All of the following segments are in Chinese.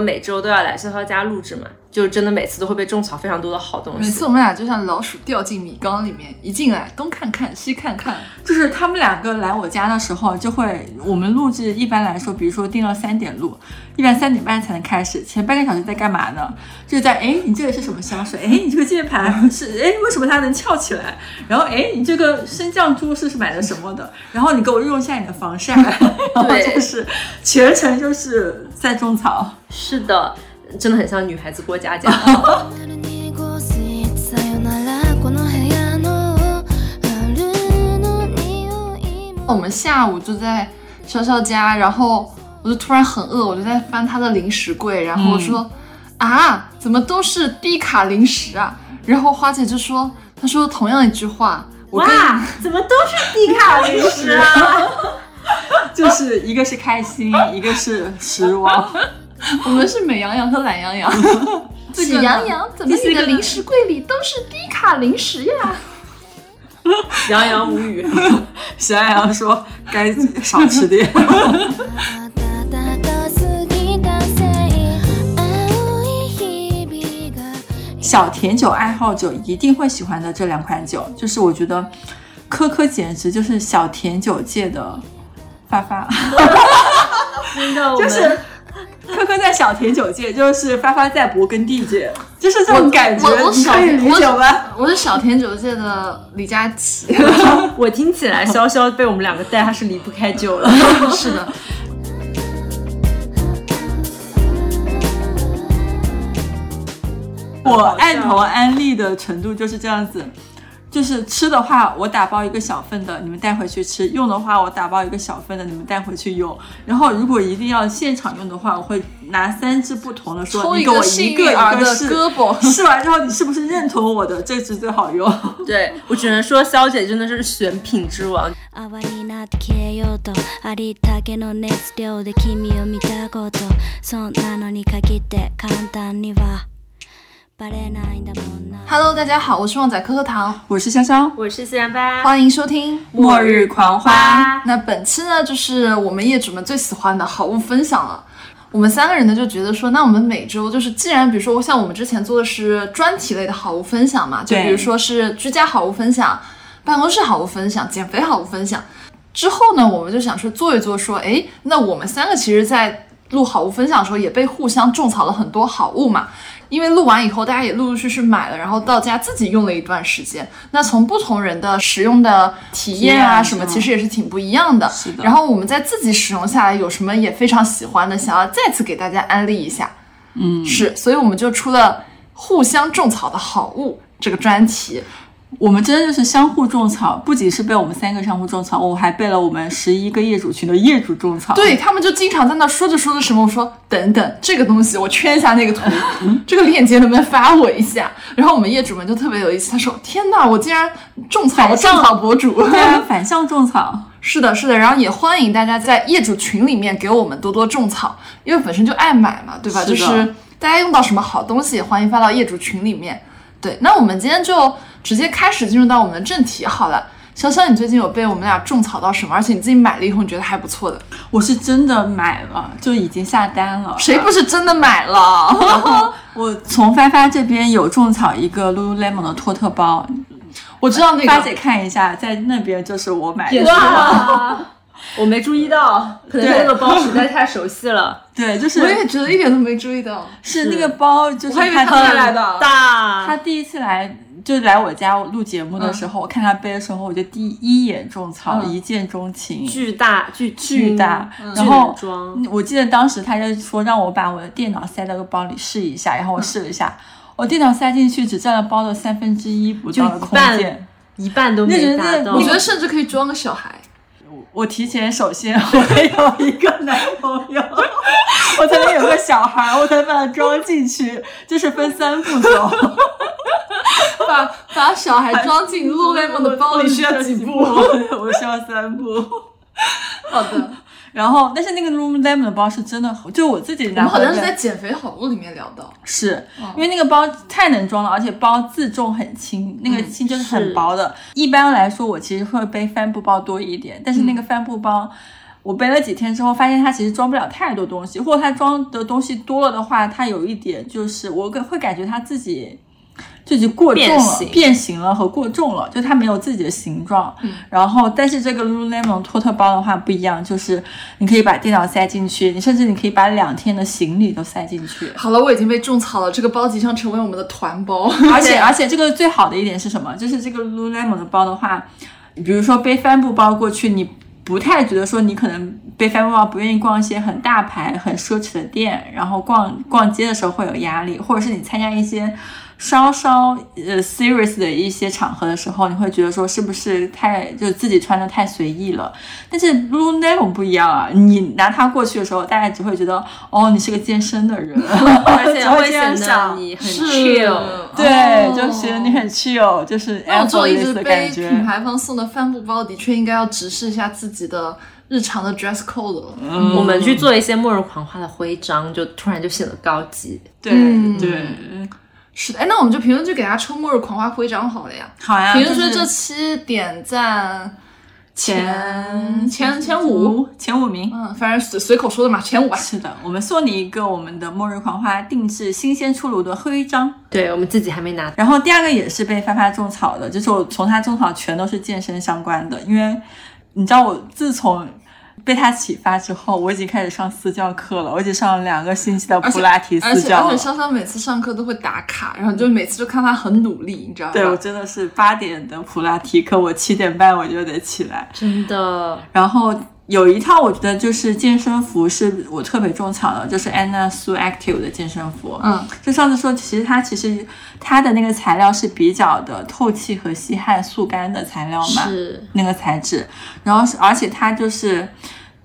每周都要来潇潇家录制嘛，就真的每次都会被种草非常多的好东西。每次我们俩就像老鼠掉进米缸里面，一进来东看看西看看，就是他们两个来我家的时候，就会我们录制一般来说，比如说定到三点录，一般三点半才能开始。前半个小时在干嘛呢？就在哎，你这个是什么香水？哎，你这个键盘 是哎，为什么它能翘起来？然后哎，你这个升降珠是是买的什么的？然后你给我用一下你的防晒，然后就是全程就是在种草。是的，真的很像女孩子过家家。我们下午就在潇潇家，然后我就突然很饿，我就在翻他的零食柜，然后我说、啊，怎么都是低卡零食啊？然后花姐就说，她说同样一句话，我跟哇，怎么都是低卡零食啊？就是一个是开心，一个是失望。我们是美羊羊和懒羊羊。喜羊羊，怎么你的零食柜里都是低卡零食呀？羊羊无语。喜羊羊说该少吃点。小甜酒爱好者一定会喜欢的这两款酒，就是我觉得科科简直就是小甜酒界的发发，就是科科在小甜酒界，就是发发在勃艮第界，就是这种感觉你小可以理解吗？我是小甜酒界的李佳琦。我听起来潇潇被我们两个带，他是离不开酒了。是的，我按头安利的程度就是这样子，就是吃的话，我打包一个小份的，你们带回去吃；用的话，我打包一个小份的，你们带回去用。然后如果一定要现场用的话，我会拿三支不同的说，抽你给我一个幸一个试，胳膊。试完之后你是不是认同我的这支最好用？对我只能说，肖姐真的是选品之王。Hello，大家好，我是旺仔可可糖，我是香香，我是四然八，欢迎收听。末日狂欢。那本期呢，就是我们业主们最喜欢的好物分享了。我们三个人呢就觉得说，那我们每周就是，既然比如说像我们之前做的是专题类的好物分享嘛，就比如说是居家好物分享、办公室好物分享、减肥好物分享。之后呢，我们就想说做一做，说，哎，那我们三个其实，在录好物分享的时候，也被互相种草了很多好物嘛。因为录完以后，大家也陆陆续续买了，然后到家自己用了一段时间。那从不同人的使用的体验啊什么，其实也是挺不一样的。是的然后我们在自己使用下来有什么也非常喜欢的，想要再次给大家安利一下。嗯，是，所以我们就出了互相种草的好物这个专题。我们真的就是相互种草，不仅是被我们三个相互种草，我还被了我们十一个业主群的业主种草。对他们就经常在那说着说着什么，我说等等，这个东西我圈一下那个图，这个链接能不能发我一下？然后我们业主们就特别有意思，他说天哪，我竟然种草了种草博主。对啊，反向种草。是的，是的，然后也欢迎大家在业主群里面给我们多多种草，因为本身就爱买嘛，对吧？是就是大家用到什么好东西，也欢迎发到业主群里面。对，那我们今天就直接开始进入到我们的正题好了。潇潇，你最近有被我们俩种草到什么？而且你自己买了以后，你觉得还不错的，我是真的买了，就已经下单了。谁不是真的买了？我从发发这边有种草一个 Lululemon 的托特包，我知道那个，发姐看一下，在那边就是我买的。哇，我没注意到，可能对那个包实在太熟悉了，对，就是我也觉得一点都没注意到。是那个包，就是我还以为他他带来的大。他第一次来就来我家录节目的时候，我看他背的时候，我就第一眼种草，嗯一见钟情，巨大巨巨大。嗯然后我记得当时他就说让我把我的电脑塞到个包里试一下，然后我试了一下，我电脑塞进去只占了包的三分之一不到的空间。一半都没达到。我觉得甚至可以装个小孩。我提前首先我得有一个男朋友，我才能有个小孩，我才能把它装进去，就是分三步走。把把小孩装进 Lululemon 的包里需要几步？我需要三步。好的，然后，但是那个 Lululemon 的包是真的，就我自己我拿回来们好像是在减肥好物里面聊到。是因为那个包太能装了，而且包自重很轻，那个轻就是很薄的。一般来说，我其实会背帆布包多一点，但是那个帆布包。我背了几天之后，发现它其实装不了太多东西，或者它装的东西多了的话，它有一点就是我感会感觉它自己。自己过重了，变形变形了和过重了，就它没有自己的形状。然后，但是这个 Lululemon 托特包的话不一样，就是你可以把电脑塞进去，你甚至你可以把两天的行李都塞进去。好了，我已经被种草了，这个包即将成为我们的团包。而且而且这个最好的一点是什么？就是这个 Lululemon 的包的话，比如说背帆布包过去，你不太觉得说你可能背帆布包不愿意逛一些很大牌、很奢侈的店，然后逛逛街的时候会有压力，或者是你参加一些。稍稍呃 serious 的一些场合的时候，你会觉得说是不是太就自己穿的太随意了？但是 Lululemon 不一样啊，你拿它过去的时候，大家只会觉得哦，你是个健身的人，而且只会显得。你很是 chill。对，哦就觉得你很 chill，就是那我这种一直的感背品。牌方送的帆布包，的确应该要直视一下自己的日常的 dress code 了。嗯我们去做一些末日狂欢的徽章，就突然就显得高级。对、嗯对，是的，哎，那我们就评论区给大家抽末日狂花徽章好了呀。好呀。评论区这期点赞前前前五，前五名。嗯，反正随随口说的嘛，前五吧。是的，我们送你一个我们的末日狂花定制新鲜出炉的徽章。对我们自己还没拿，然后第二个也是被发发种草的，就是我从他种草全都是健身相关的，因为你知道我自从被他启发之后，我已经开始上私教课了，我已经上了两个星期的普拉提而且而且私教了。潇潇每次上课都会打卡，然后就每次就看他很努力，你知道吗？对我真的是八点的普拉提课，我七点半我就得起来。真的然后有一套我觉得就是健身服是我特别种草的，就是 Anna Sue Active 的健身服。嗯，就上次说，其实它其实它的那个材料是比较的透气和吸汗速干的材料嘛，是那个材质。然后是而且它就是。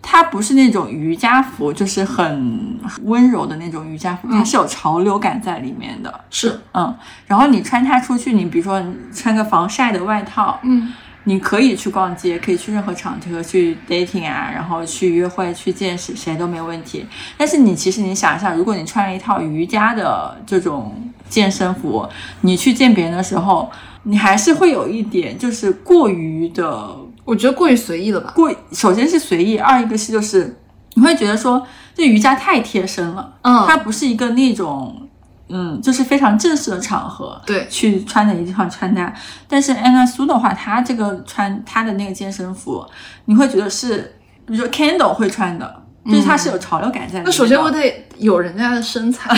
它不是那种瑜伽服，就是很温柔的那种瑜伽服，它是有潮流感在里面的。是，嗯，然后你穿它出去，你比如说你穿个防晒的外套，嗯，你可以去逛街，可以去任何场合去 dating 啊，然后去约会、去见识，谁都没有问题。但是你其实你想一下，如果你穿了一套瑜伽的这种健身服，你去见别人的时候，你还是会有一点就是过于的我觉得过于随意了吧？过，首先是随意，二一个是就是你会觉得说这瑜伽太贴身了，嗯它不是一个那种。嗯，就是非常正式的场合，对去穿的一套穿搭。但是安娜苏的话，她这个穿她的那个健身服，你会觉得是，比如说 Candle 会穿的，就是它是有潮流感在。那首先我得有人家的身材，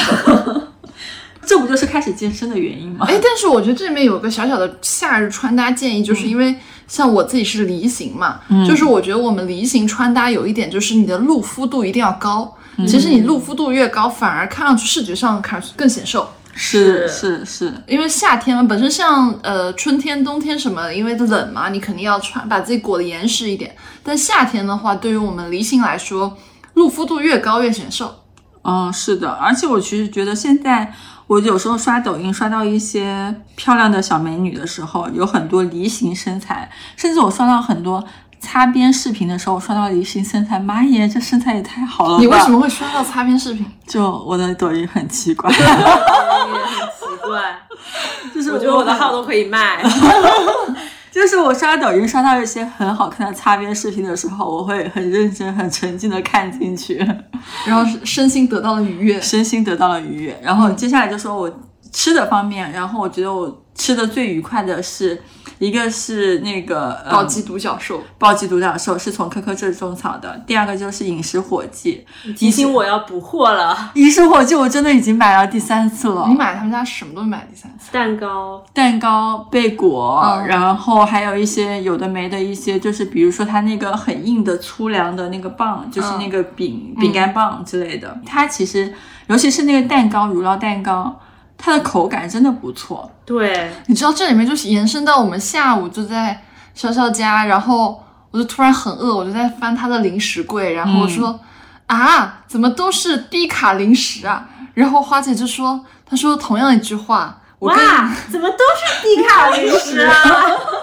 这不就是开始健身的原因吗？哎，但是我觉得这里面有个小小的夏日穿搭建议，就是因为像我自己是梨形嘛，就是我觉得我们梨形穿搭有一点就是你的露肤度一定要高。其实你露肤度越高，反而看上去视觉上看上去更显瘦。是是是是，因为夏天嘛，本身像呃春天、冬天什么，因为冷嘛，你肯定要穿把自己裹得严实一点。但夏天的话，对于我们梨形来说，露肤度越高越显瘦。嗯，是的，而且我其实觉得现在我有时候刷抖音刷到一些漂亮的小美女的时候，有很多梨形身材，甚至我刷到很多擦边视频的时候，我刷到梨形身材，妈耶，这身材也太好了吧！你为什么会刷到擦边视频？就我的抖音很奇怪，也很奇怪，就是我觉得我的号都可以卖。就是我刷抖音刷到一些很好看的擦边视频的时候，我会很认真、很沉浸的看进去。然后身心得到了愉悦。身心得到了愉悦。然后接下来就说我吃的方面，然后我觉得我吃的最愉快的是一个是那个呃暴击独角兽，暴击独角兽是从科科这种草的，第二个就是饮食火鸡。提醒我要补货了，饮食火鸡我真的已经买了第三次了。你，买他们家什么都买第三次。蛋糕。蛋糕、贝果，嗯。然后还有一些有的没的一些，就是比如说它那个很硬的粗粮的那个棒，就是那个饼、饼干棒之类的。它其实尤其是那个蛋糕，乳酪蛋糕，它的口感真的不错。对，你知道这里面就是延伸到我们下午就在潇潇家，然后我就突然很饿，我就在翻他的零食柜，然后我说、啊，怎么都是低卡零食啊？然后花姐就说，她说同样一句话，我哇，怎么都是低卡零食啊？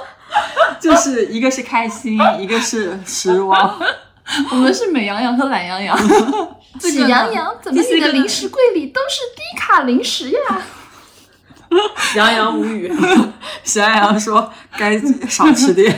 就是一个是开心，一个是失望。我们是美羊羊和懒羊羊。喜羊羊，怎么你的零食柜里都是低卡零食呀？洋洋无语。喜爱阳说该少吃点。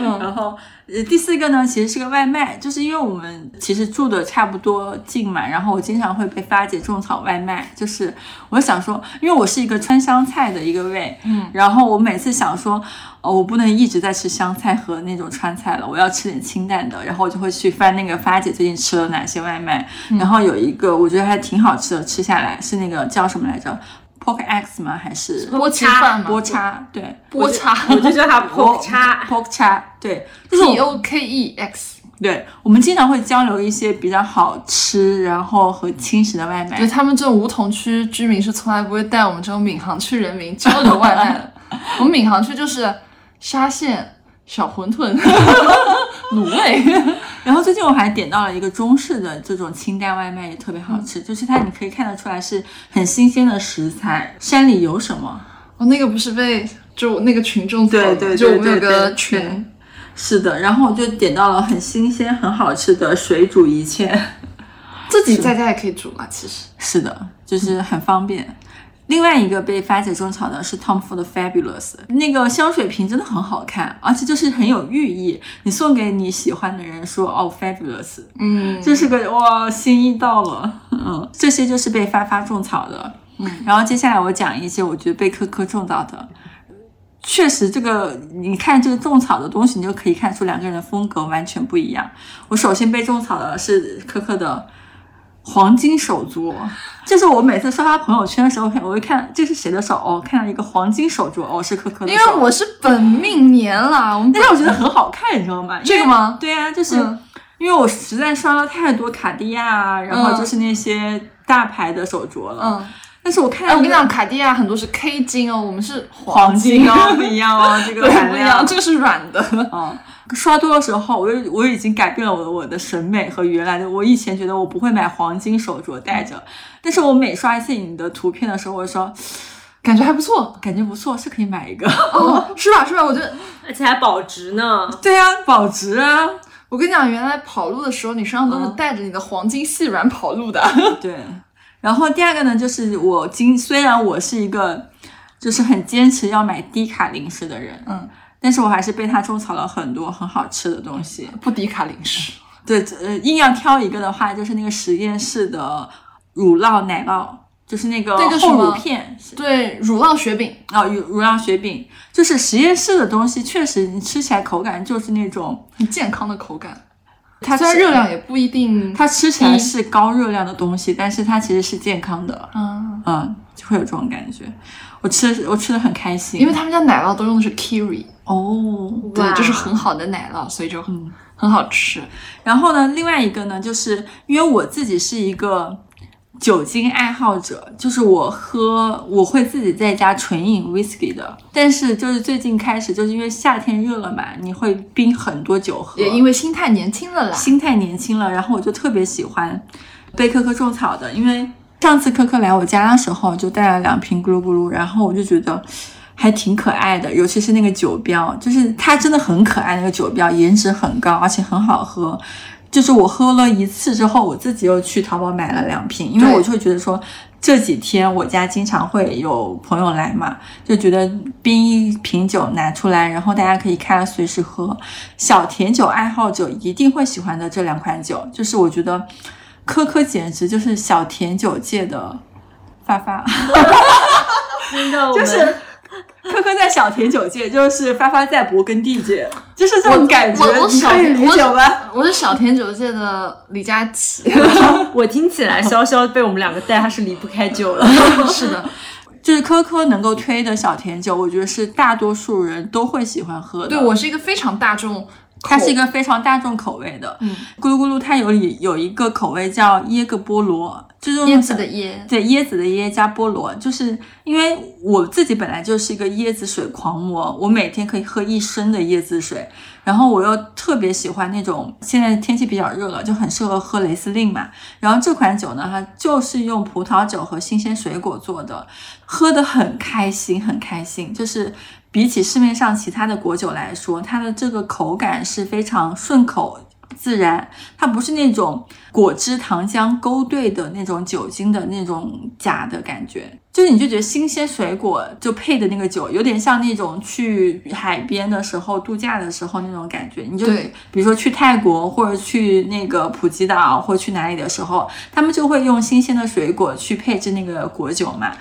嗯然后呃，第四个呢，其实是个外卖，就是因为我们其实住的差不多近嘛，然后我经常会被发姐种草外卖，就是我想说，因为我是一个川湘菜的一个胃，嗯，然后我每次想说，哦，我不能一直在吃湘菜和那种川菜了，我要吃点清淡的，然后我就会去翻那个发姐最近吃了哪些外卖，然后有一个我觉得还挺好吃的，吃下来是那个叫什么来着？Pork X 吗？还是波奇饭嘛，波叉？对，波叉我就叫它 pork 叉。pork 叉，对，就是我，P O K E X。对，我们经常会交流一些比较好吃，然后和轻食的外卖对。他们这种梧桐区居民是从来不会带我们这种闵行区人民交流外卖的。我们闵行区就是沙县小馄饨、卤味。然后最近我还点到了一个中式的这种清淡外卖，也特别好吃，嗯就是它你可以看得出来是很新鲜的食材。山里有什么？哦，那个不是被就那个群众对草对对对就我们有个群，是的，然后我就点到了很新鲜、很好吃的水煮一切。自己在家也可以煮嘛，其实。是的，就是很方便。另外一个被发姐种草的是 Tom Ford 的 Fabulous，那个香水瓶真的很好看，而且就是很有寓意。你送给你喜欢的人说哦 Fabulous，嗯，这是个哇心意到了，嗯，这些就是被发发种草的，嗯，然后接下来我讲一些我觉得被科科种到的。确实，这个你看这个种草的东西，你就可以看出两个人的风格完全不一样。我首先被种草的是科科的黄金手镯，就是我每次刷他朋友圈的时候，我会看这是谁的手哦，看到一个黄金手镯哦，是可可的。因为我是本命年啦，我们但是我觉得很好看，你知道吗？这个吗？对啊，就是、嗯因为我实在刷了太多卡地亚啊，然后就是那些大牌的手镯了。嗯，但是我看哎，我跟你讲，卡地亚很多是 K 金哦，我们是黄金哦，不一样哦，这个不一样，这个是软的。嗯，刷多的时候，我又我已经改变了我的我的审美和原来的。我以前觉得我不会买黄金手镯戴着，但是我每刷一次你的图片的时候，我就说感觉还不错感觉不错，是可以买一个。哦，是吧？是吧？我觉得，而且还保值呢。对啊，保值啊。我跟你讲，原来跑路的时候，你身上都是带着你的黄金细软跑路的。对，然后第二个呢，就是我今虽然我是一个就是很坚持要买低卡零食的人，嗯，但是我还是被他种草了很多很好吃的东西。不低卡零食，对，呃，硬要挑一个的话，就是那个实验室的乳酪奶酪，就是那个厚乳片，对，乳酪雪饼，啊，乳乳酪雪饼，就是实验室的东西，确实你吃起来口感就是那种，很健康的口感。它虽然热量也不一定，它吃起来是高热量的东西，但是它其实是健康的，嗯，嗯，就会有这种感觉。我吃我吃的很开心，因为他们家奶酪都用的是 Kiri，哦，对，就是很好的奶酪，所以就很很好吃。然后呢，另外一个呢，就是因为我自己是一个酒精爱好者，就是我喝我会自己在家纯饮 whisky 的，但是就是最近开始，就是因为夏天热了嘛，你会冰很多酒喝，也因为心态年轻了啦。心态年轻了，然后我就特别喜欢被科科种草的，因为上次科科来我家的时候就带了两瓶咕噜咕噜，然后我就觉得还挺可爱的，尤其是那个酒标，就是它真的很可爱，那个酒标颜值很高，而且很好喝。就是我喝了一次之后，我自己又去淘宝买了两瓶，因为我就会觉得说这几天我家经常会有朋友来嘛，就觉得冰一瓶酒拿出来，然后大家可以开了随时喝。小甜酒爱好者一定会喜欢的这两款酒，就是我觉得科科简直就是小甜酒界的发发，真的，我们就是科科在小甜酒界，就是发发在勃艮第界，就是这种感觉，我我小你可以理我解吗？我是小甜酒界的李佳琦。我听起来潇潇被我们两个带，他是离不开酒了。是的，就是科科能够推的小甜酒，我觉得是大多数人都会喜欢喝的。对我是一个非常大众，它是一个非常大众口味的。嗯，咕噜咕噜它有里有一个口味叫椰个菠萝，就是椰子的椰。对椰子的椰加菠萝，就是因为我自己本来就是一个椰子水狂魔，我每天可以喝一升的椰子水，然后我又特别喜欢那种现在天气比较热了，就很适合喝雷司令嘛。然后这款酒呢，它就是用葡萄酒和新鲜水果做的，喝得很开心，很开心，就是。比起市面上其他的果酒来说，它的这个口感是非常顺口，自然，它不是那种果汁糖浆勾兑的那种酒精的那种假的感觉，就是你就觉得新鲜水果就配的那个酒，有点像那种去海边的时候度假的时候那种感觉。你就比如说去泰国或者去那个普吉岛或者去哪里的时候，他们就会用新鲜的水果去配置那个果酒嘛。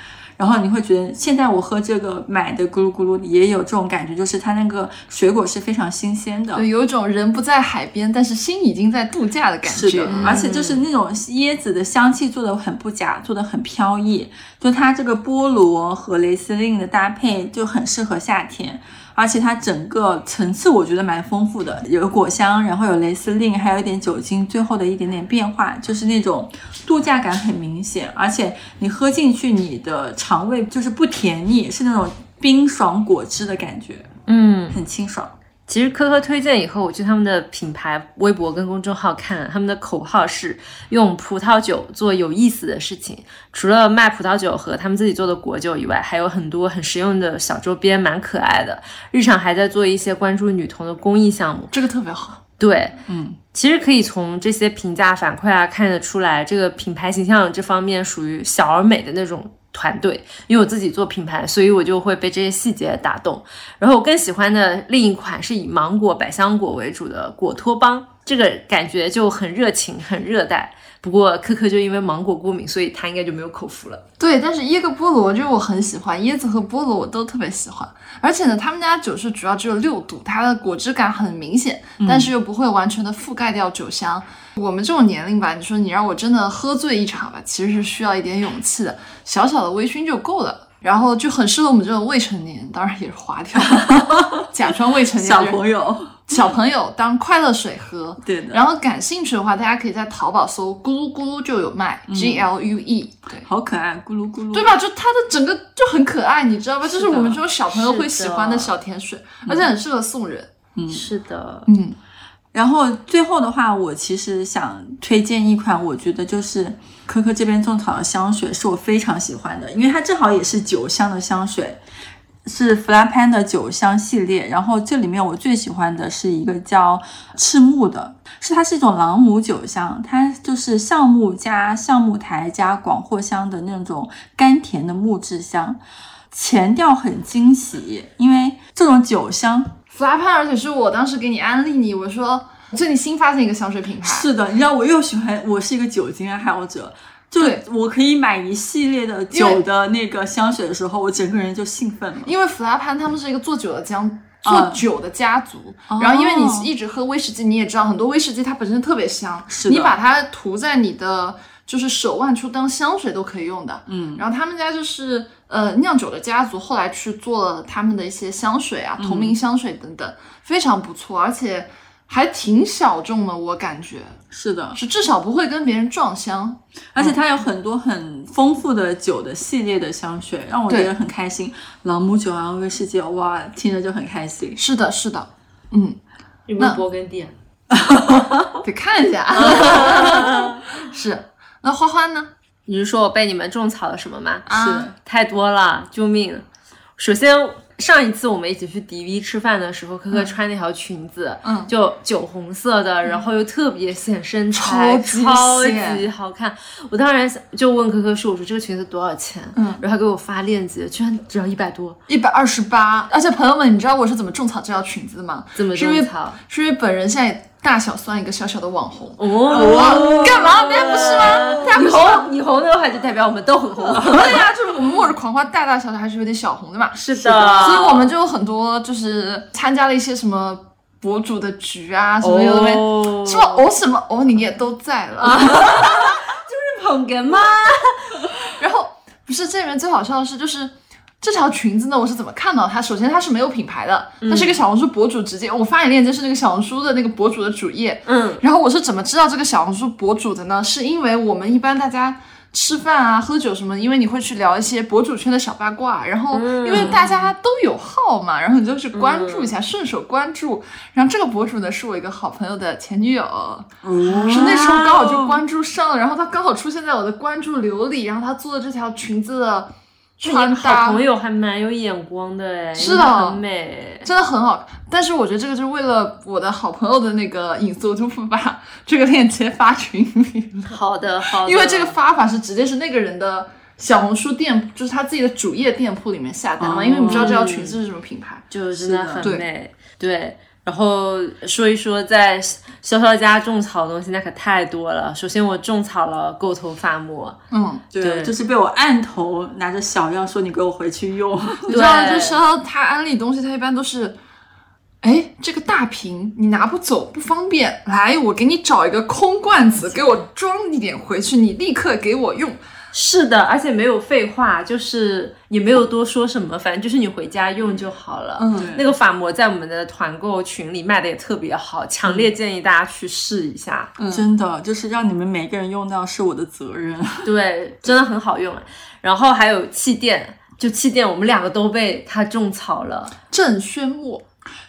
然后你会觉得，现在我喝这个买的咕噜咕噜也有这种感觉，就是它那个水果是非常新鲜的，对，有一种人不在海边，但是心已经在度假的感觉是的。，而且就是那种椰子的香气做的很不假，做的很飘逸，就它这个菠萝和雷司令的搭配就很适合夏天。而且它整个层次我觉得蛮丰富的，有果香，然后有蕾丝令，还有一点酒精，最后的一点点变化，就是那种度假感很明显。而且你喝进去，你的肠胃就是不甜腻，是那种冰爽果汁的感觉，嗯，很清爽。其实科科推荐以后，我去他们的品牌微博跟公众号看，他们的口号是用葡萄酒做有意思的事情。除了卖葡萄酒和他们自己做的果酒以外，还有很多很实用的小周边，蛮可爱的。日常还在做一些关注女童的公益项目。这个特别好。对，嗯，其实可以从这些评价反馈啊看得出来，这个品牌形象这方面属于小而美的那种团队。因为我自己做品牌，所以我就会被这些细节打动。然后我更喜欢的另一款是以芒果、百香果为主的果托邦，这个感觉就很热情、很热带。不过科科就因为芒果过敏，所以他应该就没有口福了。对，但是椰个菠萝就我很喜欢，椰子和菠萝我都特别喜欢。而且呢，他们家酒是主要只有六度，它的果汁感很明显，但是又不会完全的覆盖掉酒香。我们这种年龄吧，你说你让我真的喝醉一场吧，其实是需要一点勇气的，小小的微醺就够了。然后就很适合我们这种未成年，当然也是滑调，假装未成年小朋友，小朋友当快乐水喝。对的，然后感兴趣的话，大家可以在淘宝搜“咕噜咕噜”就有卖、g L U E，对。好可爱，咕噜咕噜，对？吧？就它的整个就很可爱，你知道吧？就是我们这种小朋友会喜欢的小甜水，而且很适合送人。嗯是的，嗯，然后最后的话，我其实想推荐一款，我觉得就是可可这边种草的香水，是我非常喜欢的，因为它正好也是酒香的香水，是弗拉潘的酒香系列。然后这里面我最喜欢的是一个叫赤木的，是它是一种朗姆酒香，它就是橡木加橡木苔加广藿香的那种甘甜的木质香，前调很惊喜，因为这种酒香弗拉潘，而且是我当时给你安利你，我说最近新发现一个香水品牌，是的，你知道我又喜欢，我是一个酒精爱好者，就对我可以买一系列的酒的那个香水的时候，我整个人就兴奋了。因为弗拉潘他们是一个做酒的家。嗯做酒的家族，然后因为你一直喝威士忌，你也知道很多威士忌它本身特别香，是你把它涂在你的就是手腕处当香水都可以用的。嗯，然后他们家就是呃酿酒的家族，后来去做了他们的一些香水啊，同嗯名香水等等，非常不错，而且还挺小众的，我感觉是的，是至少不会跟别人撞香。而且它有很多很丰富的酒的系列的香水，让我觉得很开心。朗姆酒啊，威士忌，哇，听着就很开心。是的，是的，嗯，有没有勃艮第啊？得看一下。是，那花花呢？你是说我被你们种草了什么吗？啊太多了，救命！首先，上一次我们一起去迪 V 吃饭的时候，可可穿那条裙子，嗯就酒红色的，然后又特别显身材，超级好看。我当然就问可可说：“我说这个裙子多少钱？”嗯然后他给我发链接，居然只要一百多，一百二十八，而且朋友们，你知道我是怎么种草这条裙子的吗？怎么种草？是因为本人现在大小算一个小小的网红。哦，干嘛？别人不是吗？大家不是你红的话就代表我们都很红。对呀、就是我们末日狂花大大小小还是有点小红的嘛。是的所以我们就有很多就是参加了一些什么博主的局啊，什么有的没，哦什么哦什么哦，你也都在了。就是捧哏吗？然后不是这里面最好笑的是，就是这条裙子呢，我是怎么看到它？首先它是没有品牌的，它是一个小红书博主直接我发你链接是那个小红书的那个博主的主页，嗯，然后我是怎么知道这个小红书博主的呢？是因为我们一般大家吃饭啊、喝酒什么，因为你会去聊一些博主圈的小八卦，然后因为大家都有号嘛，然后你就去关注一下，顺手关注。然后这个博主呢，是我一个好朋友的前女友，是那时候刚好就关注上了，然后她刚好出现在我的关注流里，然后她做的这条裙子的你穿搭好朋友还蛮有眼光的哎，是的很美。真的很好，但是我觉得这个就是为了我的好朋友的那个隐私，我就不把 这个链接发群里了，好的好的，因为这个发法是直接是那个人的小红书店，就是他自己的主页店铺里面下单嘛，哦因为你不知道这条裙子是什么品牌。就真的很对美。对，然后说一说在潇潇家种草的东西，那可太多了。首先我种草了构头发膜，嗯，对，对就是被我按头拿着小样说你给我回去用，你知道，对就潇潇他安利东西，他一般都是。哎，这个大瓶你拿不走不方便，来，我给你找一个空罐子，给我装一点回去，你立刻给我用。是的，而且没有废话，就是也没有多说什么，反正就是你回家用就好了。嗯那个发膜在我们的团购群里卖的也特别好，强烈建议大家去试一下。嗯真的就是让你们每个人用到是我的责任。对，真的很好用。然后还有气垫，就气垫，我们两个都被它种草了。郑轩墨，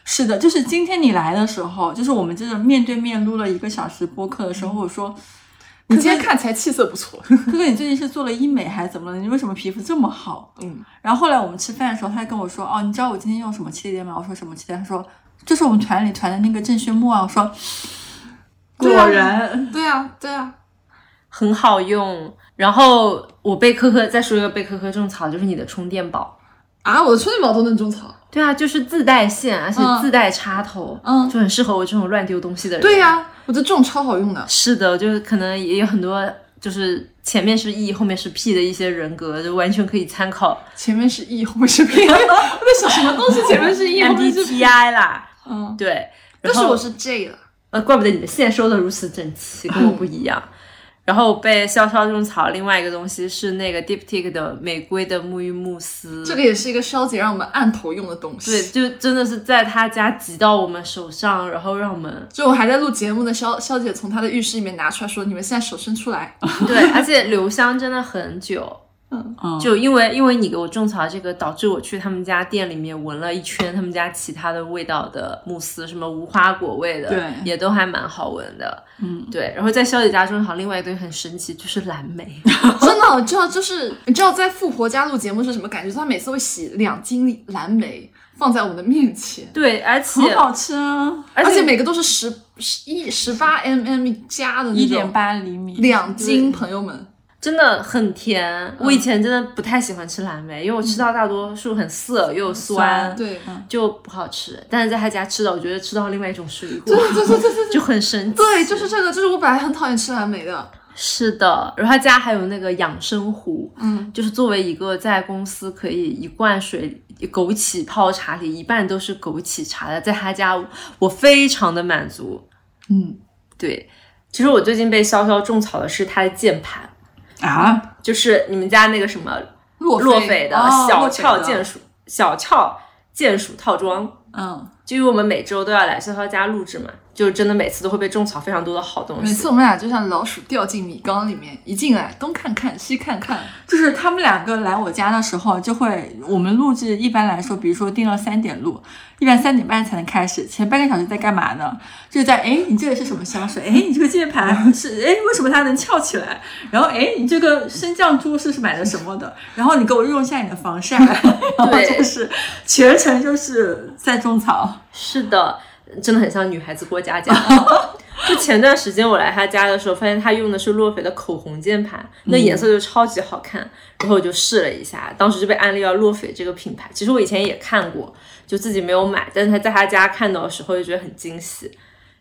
是的，就是今天你来的时候，就是我们这个面对面录了一个小时播客的时候，我说。你今天看起来气色不错。哥哥，你最近是做了医美还是怎么了？你为什么皮肤这么好？嗯，然后后来我们吃饭的时候，他还跟我说，哦，你知道我今天用什么气垫吗？我说什么气垫？他说就是我们团里团的那个郑轩墨啊。我说果对啊然，对啊，对啊，很好用。然后我被科科再说一个被科科种草，就是你的充电宝。啊，我的充电宝都能种草。对啊，就是自带线，而且嗯自带插头，嗯就很适合我这种乱丢东西的人。对呀、我觉得这种超好用的。是的，就是可能也有很多，就是前面是 E，后面是 P 的一些人格，就完全可以参考前面是 E，后面是 P，我在想什么东西前面是 E，后面是 P。MBTI 啦。嗯，对，但是我是 J 了。呃，怪不得你的线收的如此整齐，跟我不一样。然后被潇潇种草，另外一个东西是那个 Diptyque 的玫瑰的沐浴慕斯，这个也是一个潇姐让我们按头用的东西。对，，就真的是在她家挤到我们手上，然后让我们就我还在录节目的潇潇姐从她的浴室里面拿出来说：“你们现在手伸出来。对，而且留香真的很久。嗯，就因为因为你给我种草这个，导致我去他们家店里面闻了一圈他们家其他的味道的慕斯，什么无花果味的，对也都还蛮好闻的。嗯，对。然后在肖姐家种草，另外一堆很神奇，就是蓝莓。真的，你知道，就是你知道在富婆家录节目是什么感觉？她每次会洗两斤蓝莓放在我们的面前，对，而且很好吃啊，而而且每个都是十十一十八 mm 加的那种，一点八厘米，两斤，朋友们。真的很甜。我以前真的不太喜欢吃蓝莓，因为我吃到大多数很涩又有酸，酸对，就不好吃。但是在他家吃的，我觉得吃到另外一种水果，对对对对就很神奇。对，就是这个，就是我本来很讨厌吃蓝莓的，是的，然后他家还有那个养生壶，嗯，就是作为一个在公司可以一罐水枸杞泡茶里一半都是枸杞茶的，在他家我非常的满足。嗯，对，其实我最近被潇潇种草的是他的键盘，啊，就是你们家那个什么洛洛斐的哦小翘键鼠、小翘键鼠套装。嗯，就因为我们每周都要来潇潇家录制嘛，就真的每次都会被种草非常多的好东西每次。我们俩就像老鼠掉进米缸里面，一进来东看看西看看，就是他们两个来我家的时候，就会我们录制一般来说，比如说定了三点录，一般三点半才能开始，前半个小时在干嘛呢？就是在哎，你这个是什么香水？哎，你这个键盘是哎，为什么它能翘起来？然后哎，你这个升降桌是是买的什么的？然后你给我用一下你的防晒，然后对就是全程就是在种草。是的，真的很像女孩子过家家。就前段时间我来他家的时候，发现他用的是洛斐的口红键盘，那颜色就超级好看，然后我就试了一下，当时就被安利到洛斐这个品牌。其实我以前也看过，就自己没有买，但是他在他家看到的时候就觉得很惊喜，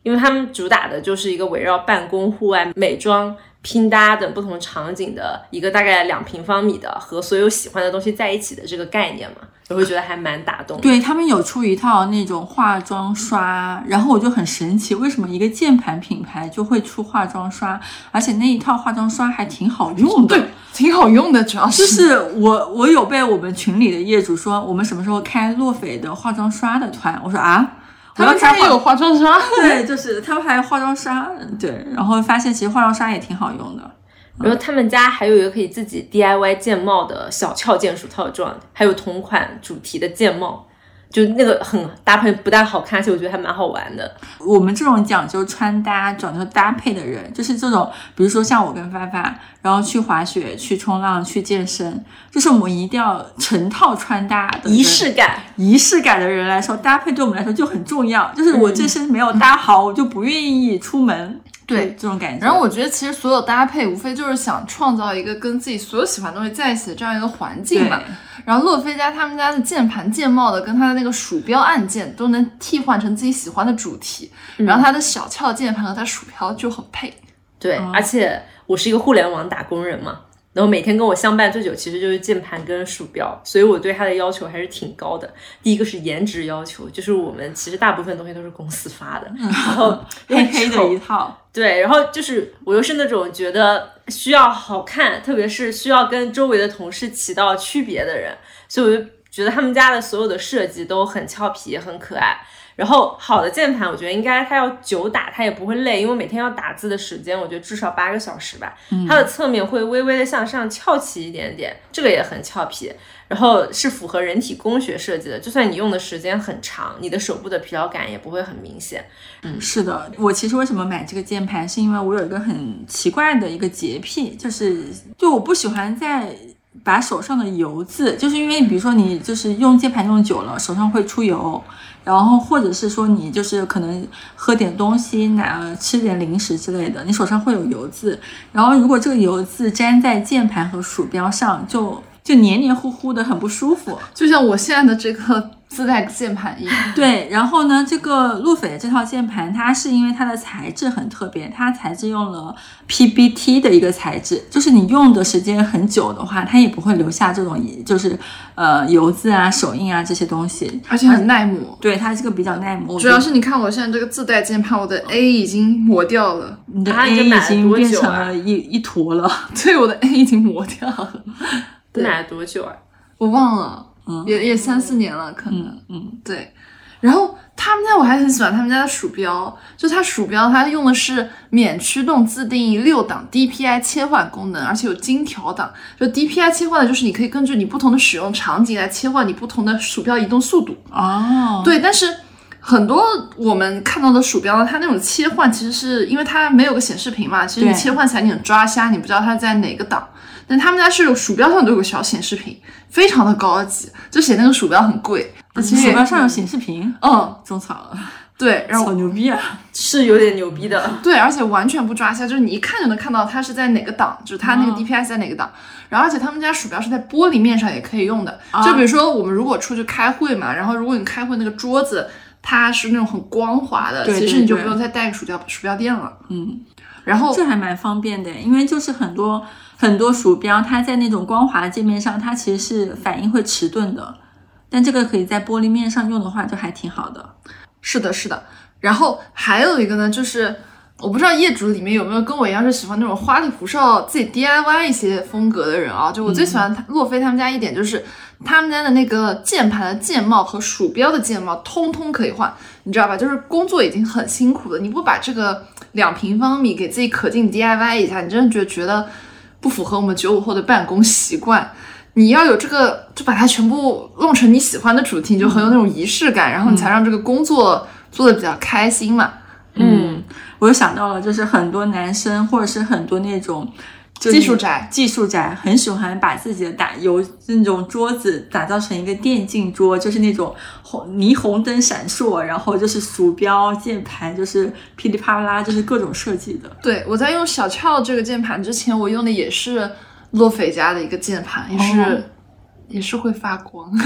因为他们主打的就是一个围绕办公、户外、美妆。拼搭等不同场景的一个大概两平方米的和所有喜欢的东西在一起的这个概念嘛，我会觉得还蛮打动。对他们有出一套那种化妆刷，然后我就很神奇，为什么一个键盘品牌就会出化妆刷，而且那一套化妆刷还挺好用的。对，挺好用的，主要是就是我我有被我们群里的业主说，我们什么时候开洛斐的化妆刷的团？我说啊，我他们家也有化妆刷，对，就是他们还有化妆刷，对，然后发现其实化妆刷也挺好用的。然后他们家还有一个可以自己 DIY 键帽的小翘键鼠套装，还有同款主题的键帽，就那个很搭配不但好看，而且我觉得还蛮好玩的。我们这种讲究穿搭、讲究搭配的人，就是这种，比如说像我跟发发，然后去滑雪、去冲浪、去健身，就是我们一定要成套穿搭的仪式感，仪式感的人来说，搭配对我们来说就很重要。就是我这身没有搭好，我就不愿意出门。对这种感觉。然后我觉得其实所有搭配无非就是想创造一个跟自己所有喜欢的东西在一起的这样一个环境嘛。然后洛菲家他们家的键盘键帽的跟他的那个鼠标按键都能替换成自己喜欢的主题，然后他的小翘键盘和他鼠标就很配。对，而且我是一个互联网打工人嘛，然后每天跟我相伴最久其实就是键盘跟鼠标，所以我对它的要求还是挺高的。第一个是颜值要求，就是我们其实大部分东西都是公司发的，然后 黑黑的一套，对，然后就是我又是那种觉得需要好看，特别是需要跟周围的同事起到区别的人，所以我就觉得他们家的所有的设计都很俏皮，也很可爱。然后好的键盘，我觉得应该它要久打，它也不会累，因为每天要打字的时间，我觉得至少八个小时吧。它的侧面会微微的向上翘起一点点，这个也很俏皮。然后是符合人体工学设计的，就算你用的时间很长，你的手部的疲劳感也不会很明显。嗯是的，我其实为什么买这个键盘，是因为我有一个很奇怪的一个洁癖，就是就我不喜欢在把手上的油渍，就是因为比如说你就是用键盘用久了，手上会出油，然后或者是说你就是可能喝点东西，拿吃点零食之类的，你手上会有油渍，然后如果这个油渍粘在键盘和鼠标上，就就黏黏糊糊的，很不舒服。就像我现在的这个自带键盘一。对，然后呢，这个路飞的这套键盘，它是因为它的材质很特别，它材质用了 PBT 的一个材质，就是你用的时间很久的话，它也不会留下这种就是呃油渍啊、手印啊这些东西，而且很耐磨。对它这个比较耐磨。主要是你看我现在这个自带键盘，我的 A 已经磨掉了，你的啊 A 已经变成了一一坨了。对，我的 A 已经磨掉了，对买了多久啊？我忘了，嗯也也三四年了，可能。嗯嗯，对，然后他们家我还很喜欢他们家的鼠标，就它鼠标它用的是免驱动自定义六档 DPI 切换功能，而且有精调档。就 DPI 切换的就是你可以根据你不同的使用场景来切换你不同的鼠标移动速度。哦，对，但是很多我们看到的鼠标呢，它那种切换其实是因为它没有个显示屏嘛，其实你切换起来你很抓瞎，你不知道它在哪个档。但他们家是有鼠标上都有个小显示屏，非常的高级，就显那个鼠标很贵。那其实鼠标上有显示屏，嗯，种草了，对，然后好牛逼啊！是有点牛逼的。对，而且完全不抓瞎，就是你一看就能看到它是在哪个档，就是它那个哦 DPI 在哪个档。然后而且他们家鼠标是在玻璃面上也可以用的，啊就比如说我们如果出去开会嘛，然后如果你开会那个桌子它是那种很光滑的，对其实你就不用再带个鼠标鼠标垫了。嗯，然后这还蛮方便的，因为就是很多很多鼠标，它在那种光滑界面上，它其实是反应会迟钝的，但这个可以在玻璃面上用的话，就还挺好的。是的，是的。然后还有一个呢，就是我不知道业主里面有没有跟我一样是喜欢那种花里胡哨、自己 DIY 一些风格的人啊。就我最喜欢他洛菲他们家一点就是他们家的那个键盘的键帽和鼠标的键帽通通可以换，你知道吧？就是工作已经很辛苦了，你不把这个两平方米给自己可劲 DIY 一下，你真的觉觉得不符合我们九五后的办公习惯。你要有这个，就把它全部弄成你喜欢的主题，你就很有那种仪式感，然后你才让这个工作做的比较开心嘛。嗯，我又想到了，就是很多男生或者是很多那种。就是技术宅技术宅很喜欢把自己的打由那种桌子打造成一个电竞桌，就是那种红霓虹灯闪烁，然后就是鼠标、键盘就是噼里啪啦，就是各种设计的。对我在用小翘这个键盘之前，我用的也是洛斐家的一个键盘，也是、哦也是会发光，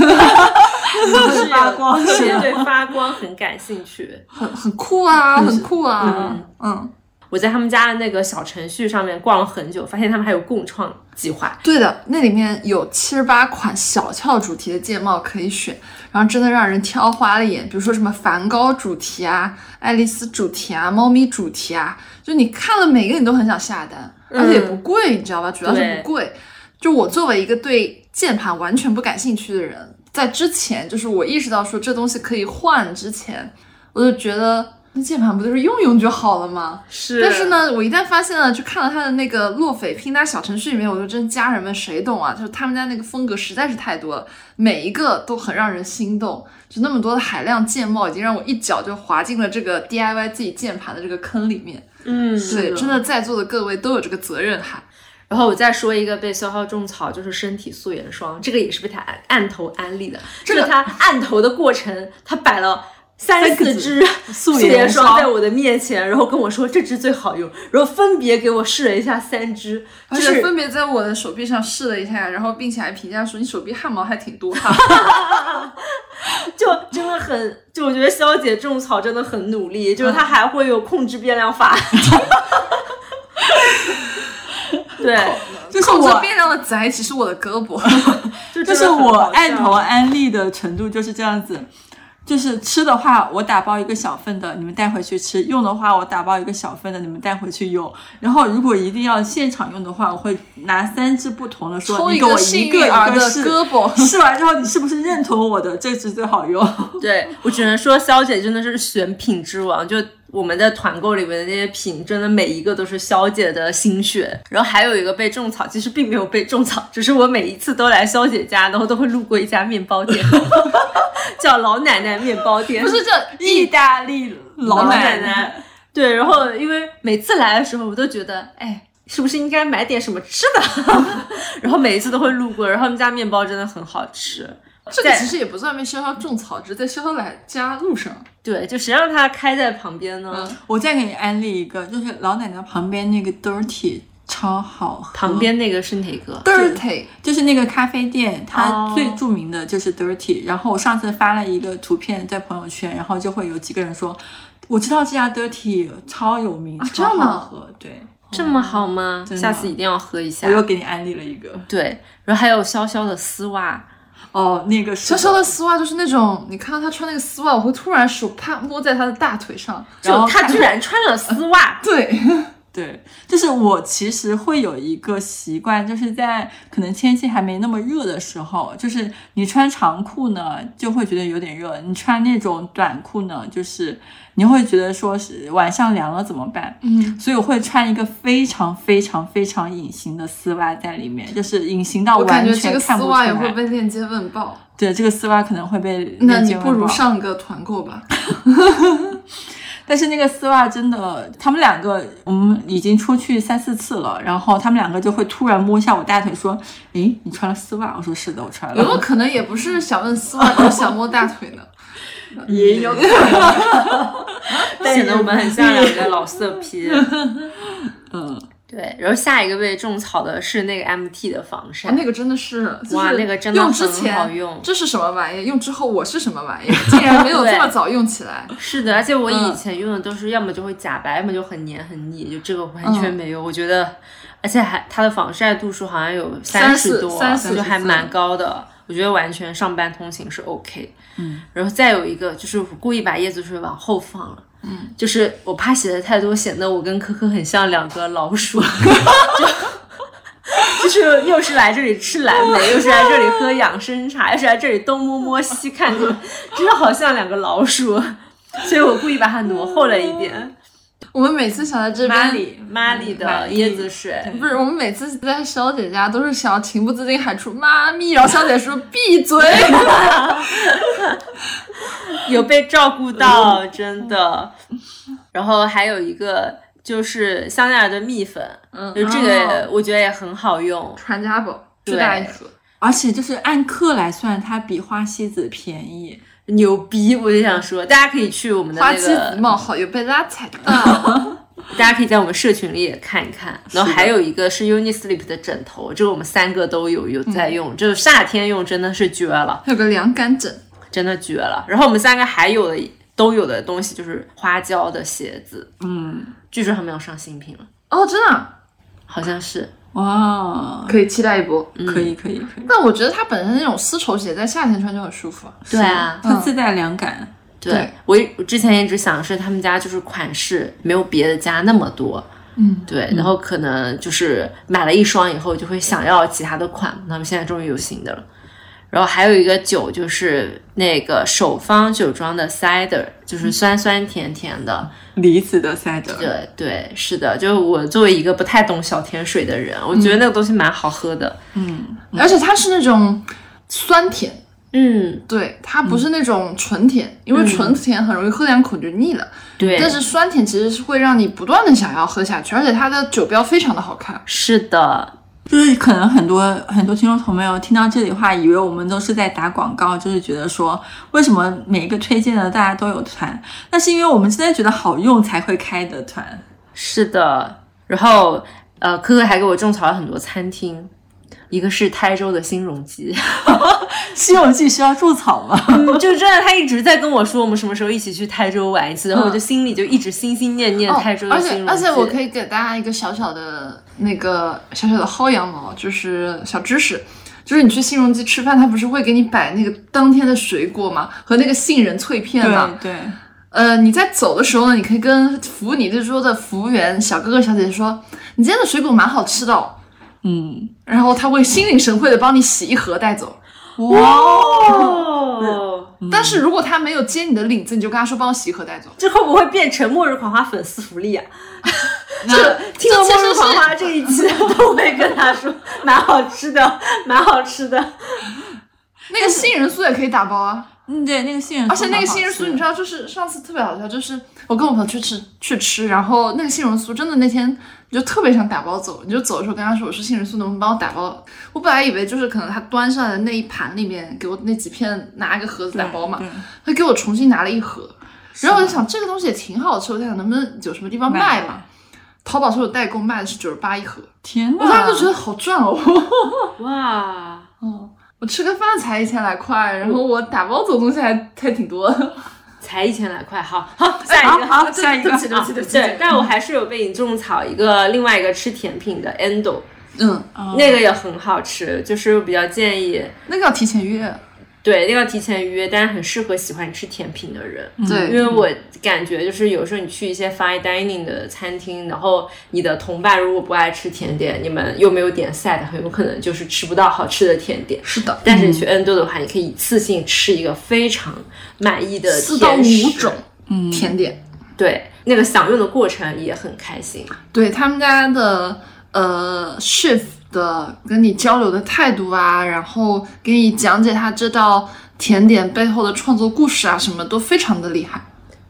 是发光对发光很感兴趣。很很酷啊，很酷啊，嗯嗯，我在他们家的那个小程序上面逛了很久，发现他们还有共创计划。对的，那里面有七十八款小俏主题的键帽可以选，然后真的让人挑花了眼。比如说什么梵高主题啊、爱丽丝主题啊、猫咪主题啊，就你看了每个你都很想下单，而且也不贵，你知道吧？主要是不贵。就我作为一个对键盘完全不感兴趣的人，在之前就是我意识到说这东西可以换之前，我就觉得那键盘不就是用用就好了吗？是但是，呢，我一旦发现了，就看了他的那个洛斐拼搭小程序里面，我就真家人们谁懂啊？就是他们家那个风格实在是太多了，每一个都很让人心动。就那么多的海量键帽，已经让我一脚就滑进了这个 DIY 自己键盘的这个坑里面。嗯，对，真的在座的各位都有这个责任哈。然后我再说一个被消耗种草，就是身体素颜霜，这个也是被他按按头安利的。这个他按头的过程，他摆了三四支素颜颜霜霜在我的面前，然后跟我说这支最好用，然后分别给我试了一下三支，而且就是分别在我的手臂上试了一下，然后并且还评价说你手臂汗毛还挺多哈。就真的很，就我觉得肖姐种草真的很努力，就是她还会有控制变量法。对，就是我变量的载体是我的胳膊。就是我按头安利的程度就是这样子，就是吃的话我打包一个小份的，你们带回去吃；用的话我打包一个小份的，你们带回去用。然后如果一定要现场用的话，我会拿三支不同的说，你给我一个一个试，胳膊。试完之后你是不是认同我的这支最好用？对我只能说，肖姐真的是选品之王，就我们的团购里面的那些品，真的每一个都是肖姐的心血。然后还有一个被种草，其实并没有被种草，只是我每一次都来肖姐家，然后都会路过一家面包店，叫老奶奶面包店，不是这意大利老奶奶。对，然后因为每次来的时候，我都觉得，哎。是不是应该买点什么吃的？然后每一次都会路过，然后他们家面包真的很好吃。在这个其实也不算被潇潇种草，只是在潇潇来家路上。对，就谁让他开在旁边呢？嗯我再给你安利一个，就是老奶奶旁边那个 Dirty 超好喝，旁边那个是哪个？Dirty，就是那个咖啡店，它哦最著名的就是 Dirty。然后我上次发了一个图片在朋友圈，然后就会有几个人说，我知道这家 Dirty 超有名，超好喝。对，这么好吗？下次一定要喝一下我。又给你安利了一个。对，然后还有潇潇的丝袜，哦，那个是潇潇的丝袜就是那种，你看到他穿那个丝袜，我会突然手啪摸在他的大腿上，然后就他居然穿了丝袜，对，对，就是我其实会有一个习惯，就是在可能天气还没那么热的时候，就是你穿长裤呢，就会觉得有点热；你穿那种短裤呢，就是你会觉得说是晚上凉了怎么办？嗯，所以我会穿一个非常非常非常隐形的丝袜在里面，就是隐形到我感完觉这个全看不出丝袜也会来。被链接问爆。对，这个丝袜可能会被那你不如链接问爆上个团购吧。但是那个丝袜真的，他们两个我们已经出去三四次了，然后他们两个就会突然摸一下我大腿，说：“诶，你穿了丝袜？”我说：“是的，我穿有没有。可能也不是想问丝袜，就是想摸大腿呢？”也有可能，显得我们很像两个老色批。嗯，对，然后下一个被种草的是那个 MT 的防晒，啊那个真的是，就是哇那个真的用之很前好用这是什么玩意？用之后我是什么玩意？竟然没有这么早用起来。是的，而且我以嗯前用的都是要么就会假白，要么就很黏很腻，就这个完全嗯没有。我觉得，而且还它的防晒度数好像有30十多，30就还蛮高的。我觉得完全上班通勤是 OK。嗯，然后再有一个就是我故意把椰子水往后放了。嗯，就是我怕写的太多，显得我跟科科很像两个老鼠。就 就是又是来这里吃蓝莓，又是来这里喝养生茶，又是来这里东摸摸西看看，真的好像两个老鼠。所以我故意把它挪后了一点。我们每次想在这边，玛丽玛丽的椰子水，不是我们每次在肖姐家都是想要情不自禁喊出“妈咪”，然后肖姐说“闭嘴 有被照顾到，真的。然后还有一个就是香奈儿的蜜粉，嗯就这个我觉得也很好用”，。传家宝，对巨大一盒。而且就是按克来算，它比花西子便宜。牛逼！我就想说，大家可以去我们的那个，冒号又被拉踩到，大家可以在我们社群里也看一看。然后还有一个是 Unisleep 的枕头，这个我们三个都有有在用，就是夏天用真的是绝了。还有个凉感枕。真的绝了。然后我们三个还有的都有的东西就是花椒的鞋子，嗯，据说他们要上新品了，哦，真的啊好像是。哇，可以期待一波。可以可以可以。但我觉得它本身那种丝绸鞋在夏天穿就很舒服啊。对啊，它自带凉感。对对我一我之前一直想是他们家就是款式没有别的家那么多。嗯，对，然后可能就是买了一双以后就会想要其他的款，那么现在终于有新的了。然后还有一个酒就是那个首方酒庄的 cider，就是酸酸甜甜的。梨子的 cider，对对，是的，就我作为一个不太懂小甜水的人，我觉得那个东西蛮好喝的。嗯而且它是那种酸甜，嗯，对，它不是那种纯甜，因为纯甜很容易喝两口就腻了。对，但是酸甜其实是会让你不断的想要喝下去，而且它的酒标非常的好看。是的，就是可能很多很多听众朋友听到这里的话，以为我们都是在打广告，就是觉得说为什么每一个推荐的大家都有团，那是因为我们真的觉得好用才会开的团。是的。然后呃，科科还给我种草了很多餐厅，一个是台州的新荣记，西游记需要种草吗？就真的他一直在跟我说我们什么时候一起去台州玩一次，然后我就心里就一直心心念念台州的而新荣记。且而且我可以给大家一个小小的那个小小的薅羊毛，就是小知识。就是你去新荣记吃饭，他不是会给你摆那个当天的水果吗？和那个杏仁脆片吗？对对，呃，你在走的时候呢，你可以跟服务你这桌的服务员小哥哥小姐姐说，你今天的水果蛮好吃的、哦，嗯，然后他会心领神会的帮你洗一盒带走。哇，哦，但是如果他没有接你的领子，你就跟他说帮我洗一盒带走。这会不会变成末日狂花粉丝福利啊？这听了末日狂是花这一期都会跟他说蛮好吃的，蛮好吃的。那个杏仁酥也可以打包啊。嗯，对，那个杏仁酥，而且那个杏仁酥，你知道，就是上次特别好笑，就是我跟我朋友去吃去吃，然后那个杏仁酥真的那天你就特别想打包走，你就走的时候跟他说我说杏仁酥能不能帮我打包？我本来以为就是可能他端上来的那一盘里面给我那几片拿一个盒子打包嘛，他给我重新拿了一盒，然后我就想这个东西也挺好吃，我在想能不能有什么地方卖嘛？淘宝说有代购卖的是九十八一盒，天哪！我当时就觉得好赚哦。哇，哦，我吃个饭才一千来块，然后我打包走东西还还挺多的。才一千来块，好好下一个，好好下一个对不起对不起对不起。对，但我还是有被你种草一个另外一个吃甜品的 Endo，嗯，那个也很好吃，就是我比较建议。那个要提前约。对，那个要提前预约，但是很适合喜欢吃甜品的人。对，因为我感觉就是有时候你去一些 fine dining 的餐厅，然后你的同伴如果不爱吃甜点，你们又没有点 set，很有可能就是吃不到好吃的甜点。是的，但是你去 Endo 的话，你可以一次性吃一个非常满意的四到五种甜点。对，那个享用的过程也很开心。对他们家的呃 chef 的跟你交流的态度啊，然后给你讲解他这道甜点背后的创作故事啊，什么都非常的厉害，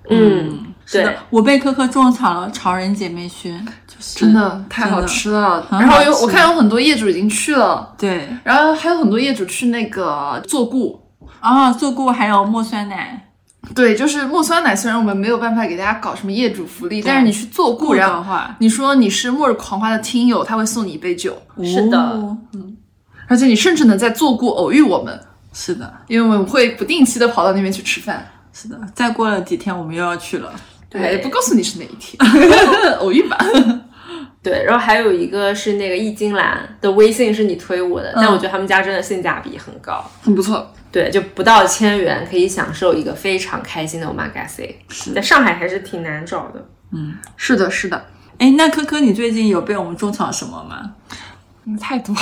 嗯，对。是的，我被科科种草了潮人姐妹轩，就是。真的太好吃了。很然后有我看有很多业主已经去了，对。然后还有很多业主去那个做顾。啊，做过还有墨酸奶，对，就是墨酸奶，虽然我们没有办法给大家搞什么业主福利，但是你去做顾，的话你说你是末日狂花的听友，他会送你一杯酒，是的哦而且你甚至能在做顾偶遇我们，是的，因为我们会不定期的跑到那边去吃饭。是的。再过了几天，我们又要去了。对，不告诉你是哪一天，偶遇吧。对，然后还有一个是那个易金兰的微信是你推我的，但我觉得他们家真的性价比很高。很不错。对，就不到千元可以享受一个非常开心的 omakase，在上海还是挺难找的。嗯是的，是的，哎，那科科，你最近有被我们种草什么吗？太多了，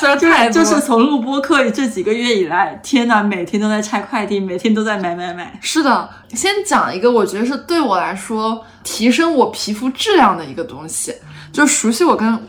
虽然太多了就是从录播课这几个月以来，天呐，每天都在拆快递，每天都在买买买。是的。先讲一个，我觉得是对我来说提升我皮肤质量的一个东西，就熟悉我跟。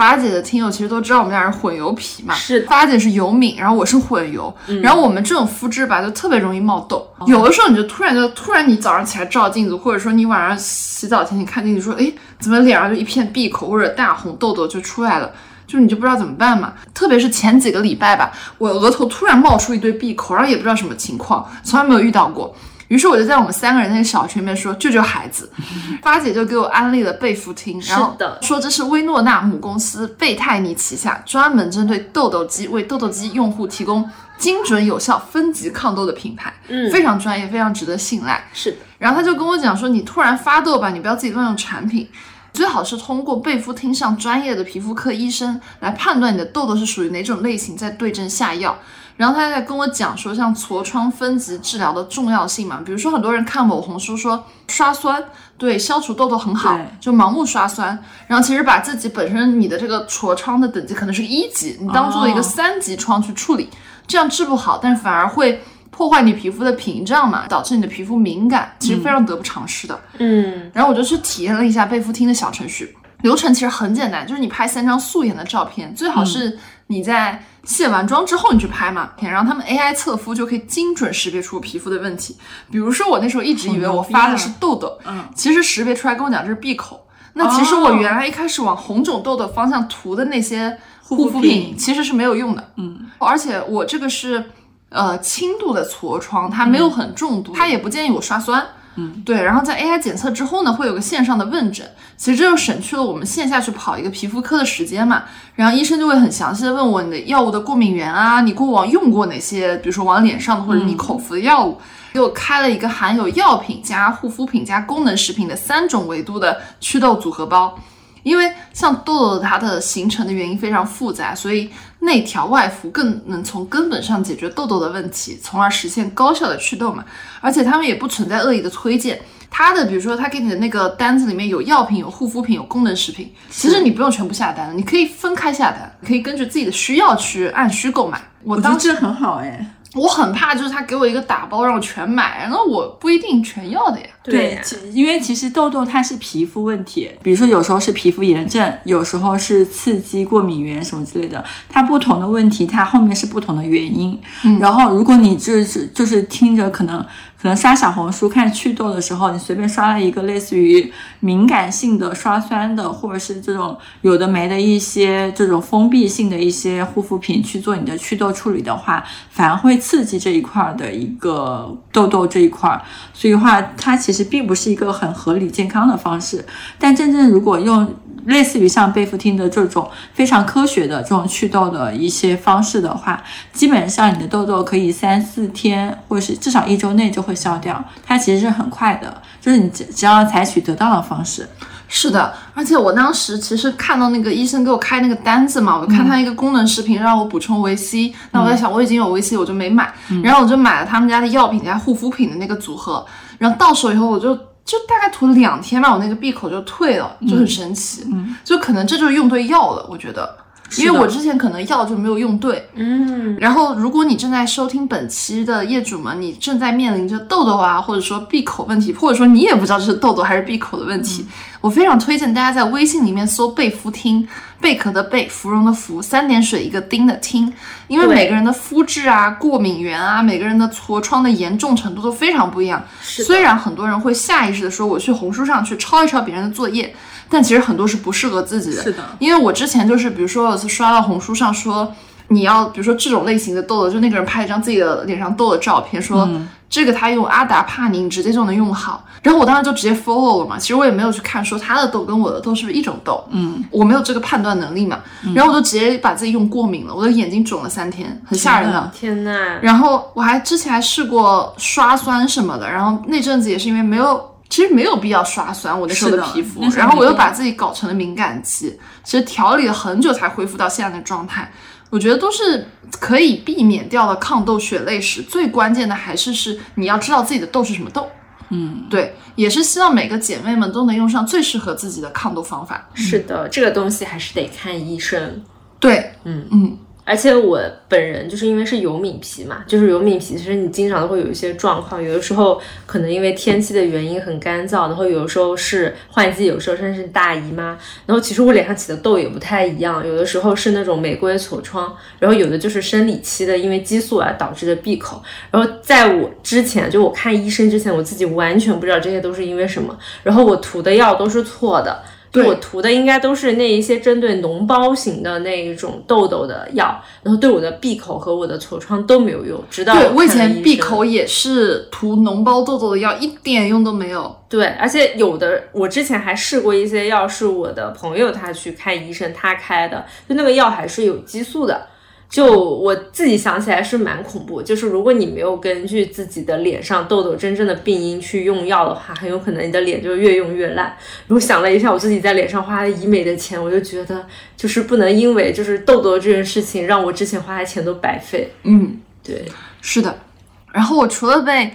发姐的听友其实都知道我们俩是混油皮嘛，是的发姐是油敏，然后我是混油，然后我们这种肤质吧就特别容易冒痘，有的时候你就突然就突然你早上起来照镜子，或者说你晚上洗澡前你看镜子说，哎，怎么脸上就一片闭口或者大红痘痘就出来了。就是你就不知道怎么办嘛，特别是前几个礼拜吧，我额头突然冒出一堆闭口，然后也不知道什么情况，从来没有遇到过。于是我就在我们三个人那个小群里面说救救孩子，花姐就给我安利了贝肤汀，然后说这是薇诺娜母公司贝泰尼旗下专门针对痘痘肌为痘痘肌用户提供精准有效分级抗痘的品牌，嗯非常专业，非常值得信赖。是的，然后他就跟我讲说，你突然发痘吧，你不要自己乱用产品，最好是通过贝肤汀上专业的皮肤科医生来判断你的痘痘是属于哪种类型，再对症下药。然后他在跟我讲说，像痤疮分级治疗的重要性嘛，比如说很多人看某红书说刷酸对消除痘痘很好，就盲目刷酸，然后其实把自己本身你的这个痤疮的等级可能是一级，你当做一个哦三级疮去处理。这样治不好，但是反而会破坏你皮肤的屏障嘛，导致你的皮肤敏感，其实非常得不偿失的。嗯然后我就去体验了一下贝肤汀的小程序，流程其实很简单，就是你拍三张素颜的照片，最好是你在卸完妆之后你去拍嘛，然后他们 AI 测肤就可以精准识别出皮肤的问题。比如说我那时候一直以为我发的是痘痘，嗯，其实识别出来跟我讲这是闭口。那其实我原来一开始往红肿痘痘方向涂的那些护肤肤品其实是没有用的，嗯，而且我这个是呃轻度的痤疮，它没有很重度，它也不建议我刷酸。嗯，对，然后在 AI 检测之后呢，会有个线上的问诊，其实这就省去了我们线下去跑一个皮肤科的时间嘛。然后医生就会很详细的问我你的药物的过敏源啊，你过往用过哪些，比如说往脸上的或者你口服的药物，给我开了一个含有药品加护肤品加功能食品的三种维度的祛痘组合包。因为像痘痘它的形成的原因非常复杂，所以内调外服更能从根本上解决痘痘的问题，从而实现高效的祛痘嘛。而且他们也不存在恶意的推荐，他的比如说他给你的那个单子里面有药品、有护肤品、有功能食品，其实你不用全部下单，你可以分开下单，可以根据自己的需要去按需购买。我当时很好哎。我很怕就是他给我一个打包让我全买，那我不一定全要的呀。对因为其实痘痘它是皮肤问题，比如说有时候是皮肤炎症，有时候是刺激、过敏源什么之类的，它不同的问题，它后面是不同的原因。嗯然后如果你就是就是听着可能可能刷小红书看祛痘的时候，你随便刷了一个类似于敏感性的刷酸的，或者是这种有的没的一些这种封闭性的一些护肤品去做你的祛痘处理的话，反而会刺激这一块儿的一个痘痘这一块儿。所以的话，它其实其实并不是一个很合理健康的方式。但真正如果用类似于像贝复汀的这种非常科学的这种祛痘的一些方式的话，基本上你的痘痘可以三四天或是至少一周内就会消掉，它其实是很快的，就是你只只要采取得当的方式。是的，而且我当时其实看到那个医生给我开那个单子嘛，我就看他一个功能视频让我补充维 C，、那我在想我已经有维 C，我就没买，然后我就买了他们家的药品加护肤品的那个组合，然后到手以后我就就大概涂了两天吧，我那个闭口就退了，就很神奇，就可能这就是用对药了，我觉得。因为我之前可能药就没有用对，嗯，然后，如果你正在收听本期的业主们，你正在面临着痘痘啊，或者说闭口问题，或者说你也不知道这是痘痘还是闭口的问题，我非常推荐大家在微信里面搜“贝肤汀”，贝壳的贝，芙蓉的芙，三点水一个丁的汀，因为每个人的肤质啊、过敏源啊，每个人的痤疮的严重程度都非常不一样。是虽然很多人会下意识的说我去红书上去抄一抄别人的作业，但其实很多是不适合自己的。是的因为我之前就是，比如说有一次刷到红书上说，你要比如说这种类型的痘痘，就那个人拍一张自己的脸上痘的照片，说、这个他用阿达帕宁直接就能用好，然后我当时就直接 follow 了嘛。其实我也没有去看说他的痘跟我的痘是不是一种痘，嗯，我没有这个判断能力嘛，然后我就直接把自己用过敏了，我的眼睛肿了三天，很吓人的。天呐，然后我还之前还试过刷酸什么的，然后那阵子也是因为没有，其实没有必要刷酸，我那时候的皮肤然后我又把自己搞成了敏感肌，其实调理了很久才恢复到现在的状态。我觉得都是可以避免掉的抗痘血泪史，最关键的还是是你要知道自己的痘是什么痘。嗯，对，也是希望每个姐妹们都能用上最适合自己的抗痘方法。是的，这个东西还是得看医生。对，嗯嗯，而且我本人就是因为是油敏皮嘛，就是油敏皮，其实你经常都会有一些状况，有的时候可能因为天气的原因很干燥，然后有的时候是换季，有时候甚至是大姨妈，然后其实我脸上起的痘也不太一样，有的时候是那种玫瑰痤疮，然后有的就是生理期的因为激素而导致的闭口，然后在我之前就我看医生之前，我自己完全不知道这些都是因为什么，然后我涂的药都是错的。就对我涂的应该都是那一些针对脓包型的那一种痘痘的药，然后对我的闭口和我的痤疮都没有用，直到对我以前闭口也是涂脓包痘痘的药，一点用都没有。对，而且有的我之前还试过一些药，是我的朋友他去看医生他开的，就那个药还是有激素的。就我自己想起来是蛮恐怖，就是如果你没有根据自己的脸上痘痘真正的病因去用药的话，很有可能你的脸就越用越烂。然后想了一下我自己在脸上花的医美的钱，我就觉得就是不能因为就是痘痘这件事情让我之前花的钱都白费。嗯，对，是的。然后我除了被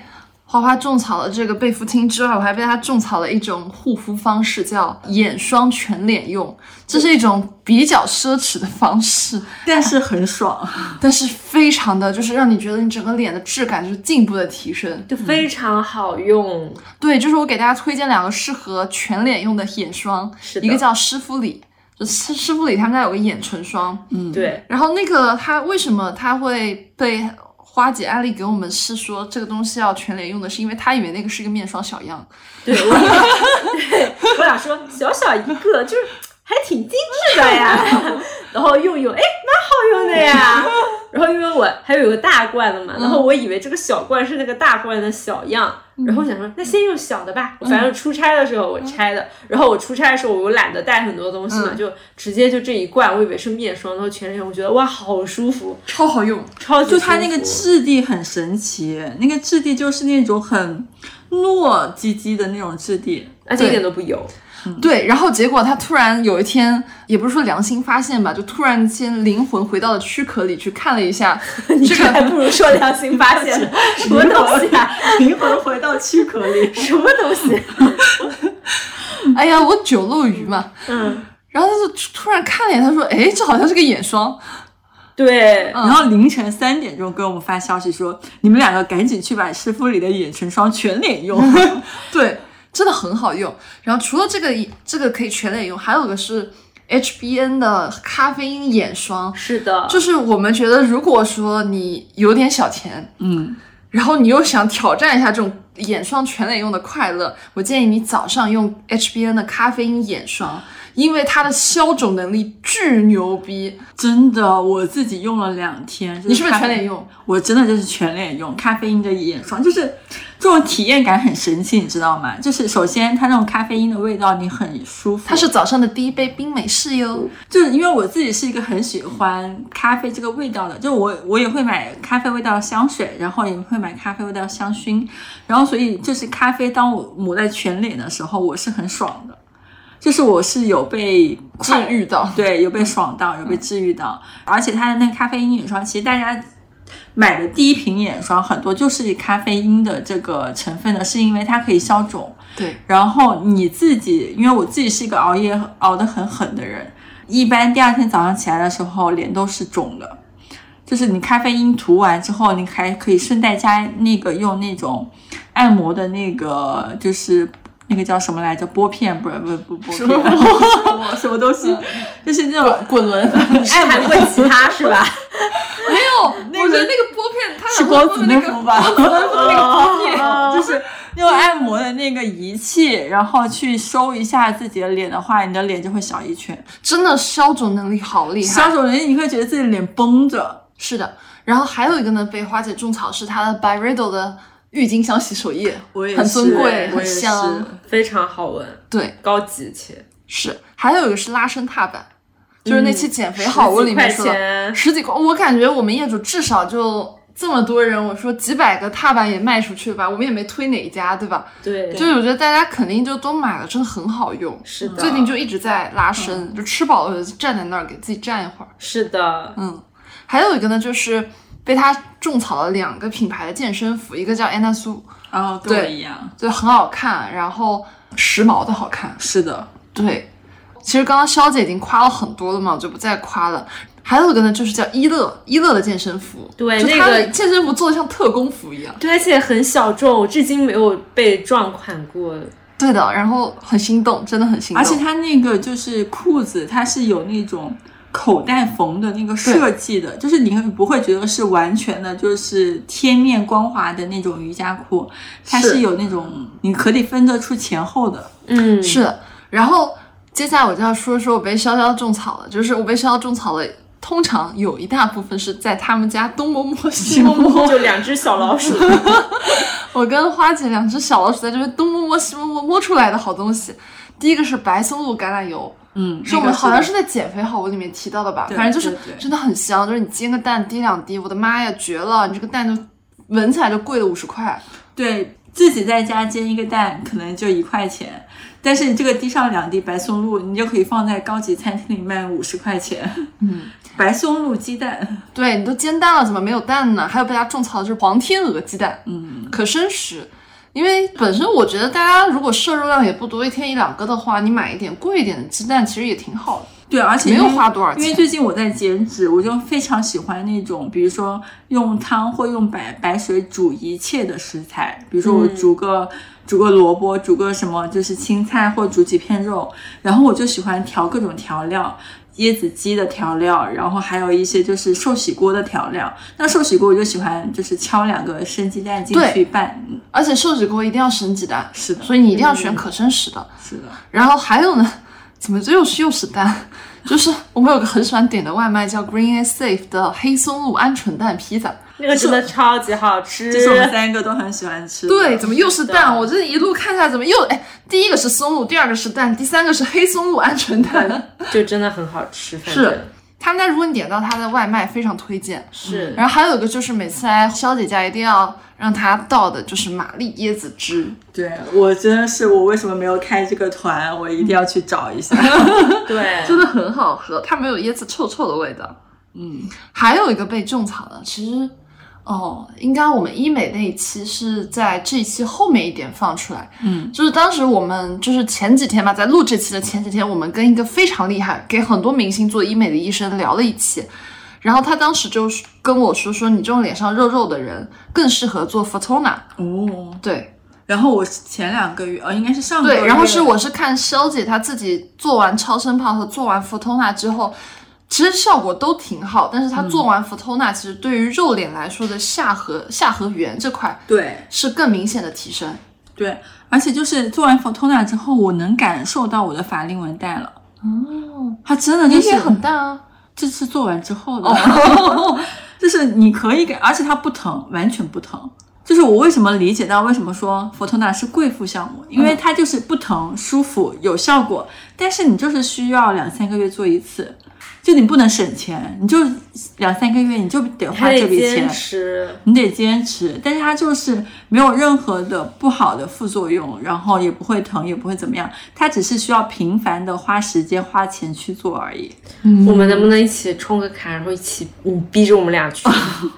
花花种草了这个贝芙汀之外，我还被他种草了一种护肤方式，叫眼霜全脸用。这是一种比较奢侈的方式，但是很爽。但是非常的就是让你觉得你整个脸的质感就是进步的提升。就非常好用。对，就是我给大家推荐两个适合全脸用的眼霜，是一个叫诗肤里，就诗诗肤里他们家有个眼唇霜，嗯，对，然后那个它为什么它会被花姐安利给我们是说这个东西要全脸用的，是因为她以为那个是一个面霜小样，对 我俩说小小一个，就是还挺精致的呀。然后用用，哎，蛮好用的呀。然后因为我还有个大罐的嘛，然后我以为这个小罐是那个大罐的小样，然后我想说那先用小的吧。反正出差的时候我拆的，然后我出差的时候我又懒得带很多东西嘛，嗯就直接就这一罐，我以为是面霜，然后全脸用，我觉得哇好舒服，超好用。超级就它那个质地很神奇，那个质地就是那种很糯唧唧的那种质地。而且一点都不油。对，然后结果他突然有一天，也不是说良心发现吧，就突然间灵魂回到了躯壳里去看了一下 你这个，还不如说良心发现，什么东西啊？灵魂回到躯壳里。什么东西？哎呀，我酒漏鱼嘛，嗯，然后他就突然看了一眼，他说，哎，这好像是个眼霜，对，然后凌晨三点钟给我们发消息说，你们两个赶紧去把湿敷里的眼唇霜全脸用。对，真的很好用。然后除了这个这个可以全脸用，还有个是 HBN 的咖啡因眼霜，是的，就是我们觉得，如果说你有点小钱，嗯，然后你又想挑战一下这种眼霜全脸用的快乐，我建议你早上用 HBN 的咖啡因眼霜，因为它的消肿能力巨牛逼。真的，我自己用了两天。就你是不是全脸用？我真的就是全脸用咖啡因的眼霜，就是这种体验感很神奇，你知道吗？就是首先它那种咖啡因的味道你很舒服，它是早上的第一杯冰美式哟。就是因为我自己是一个很喜欢咖啡这个味道的，就我我也会买咖啡味道的香水，然后也会买咖啡味道的香薰，然后所以就是咖啡当我抹在全脸的时候，我是很爽的，就是我是有被治愈到对，有被爽到，有被治愈到，而且它的那个咖啡因眼霜，其实大家。买的第一瓶眼霜很多就是咖啡因的这个成分的，是因为它可以消肿，对，然后你自己，因为我自己是一个熬夜熬得很狠的人，一般第二天早上起来的时候脸都是肿的。就是你咖啡因涂完之后，你还可以顺带加那个用那种按摩的那个，就是那个叫什么来着？拨片不是不是不拨片，什么东西？就是那种滚轮。按摩过其他是吧？那个 拨片，它是光子内服吧？那个拨片，就是用按摩的那个仪器，然后去收一下自己的脸的话，你的脸就会小一圈。真的消肿能力好厉害。消肿能力你会觉得自己脸绷着。是的，然后还有一个呢，被花姐种草是它的 Byredo 的郁金香洗手液，我也很尊贵，很香。非常好闻，对，高级且是。还有一个是拉伸踏板，就是那期减肥好物里面说的十几块钱十几块，我感觉我们业主至少就这么多人，我说几百个踏板也卖出去了吧，我们也没推哪一家，对吧？对，就是我觉得大家肯定就都买了，真的很好用。是的，最近就一直在拉伸，就吃饱了就站在那儿给自己站一会儿。是的，嗯，还有一个呢，就是被他种草了两个品牌的健身服，一个叫安娜苏，然后跟我对一样，就很好看，然后时髦的好看。是的，对，其实刚刚肖姐已经夸了很多了嘛，我就不再夸了。还有一个呢，就是叫伊乐，伊乐的健身服，就它对那个的健身服做的像特工服一样。对，而且很小众，我至今没有被撞款过。对的，然后很心动，真的很心动。而且它那个就是裤子，它是有那种口袋缝的那个设计的，就是你不会觉得是完全的，就是贴面光滑的那种瑜伽裤，它是是有那种你可以分得出前后的。嗯，是的，然后接下来我就要说说我被潇潇种草了，就是我被潇潇种草了。通常有一大部分是在他们家东摸摸西摸摸，就两只小老鼠，我跟花姐两只小老鼠在这边东摸摸西摸摸摸出来的好东西。第一个是白松露橄榄油，嗯，是我们好像是在减肥好物里面提到的吧？反正就是真的很香，就是你煎个蛋滴两滴，我的妈呀，绝了！你这个蛋就闻起来就贵了五十块。对自己在家煎一个蛋可能就一块钱，但是你这个滴上两滴白松露，你就可以放在高级餐厅里卖五十块钱。嗯，白松露鸡蛋，对你都煎蛋了，怎么没有蛋呢？还有被大家种草的就是黄天鹅鸡蛋，嗯，可生食。因为本身我觉得大家如果摄入量也不多，一天一两个的话，你买一点贵一点的鸡蛋其实也挺好的。对，而且没有花多少钱因为最近我在减脂，我就非常喜欢那种，比如说用汤或用白白水煮一切的食材，比如说我煮个、煮个萝卜，煮个什么就是青菜，或煮几片肉，然后我就喜欢调各种调料。椰子鸡的调料，然后还有一些就是寿喜锅的调料。那寿喜锅我就喜欢就是敲两个生鸡蛋进去拌，嗯而且寿喜锅一定要生鸡蛋，是的所以你一定要选可生食的。是的，然后还有呢，怎么这又是又是蛋？就是我们有个很喜欢点的外卖叫 Green and Safe 的黑松露鹌鹑蛋披萨。那个真的超级好吃，这是我们三个都很喜欢吃。对，怎么又是蛋？我这一路看下来，怎么又哎，第一个是松露，第二个是蛋，第三个是黑松露鹌鹑蛋。就真的很好吃。反正是他们家如果你点到他的外卖，非常推荐。是，然后还有一个就是每次来肖姐家一定要让他倒的就是玛丽椰子汁。对我真的是，我为什么没有开这个团？我一定要去找一下。对，真的很好喝，它没有椰子臭臭的味道。嗯，还有一个被种草的，其实哦，应该我们医美那一期是在这一期后面一点放出来。嗯，就是当时我们就是前几天吧，在录这期的前几天，我们跟一个非常厉害、给很多明星做医美的医生聊了一期。然后他当时就是跟我说说，你这种脸上肉肉的人更适合做 Fotona。哦，对然后我前两个月，呃，应该是上个月，对，然后是我是看肖姐她自己做完超声炮和做完 Fotona 之后，其实效果都挺好，但是它做完 Fotona，其实对于肉脸来说的下颌下颌缘这块对是更明显的提升。对，而且就是做完 Fotona 之后，我能感受到我的法令纹淡了。哦，它真的就是很淡啊，这次做完之后的，就是你可以感，而且它不疼，完全不疼。就是我为什么理解到为什么说 Fotona 是贵妇项目，因为它就是不疼、舒服、有效果，但是你就是需要两三个月做一次，就你不能省钱，你就两三个月你就得花这笔钱坚，持。你得坚持，但是它就是没有任何的不好的副作用，然后也不会疼，也不会怎么样，它只是需要频繁的花时间花钱去做而已。我们能不能一起充个卡，然后一起你逼着我们俩去？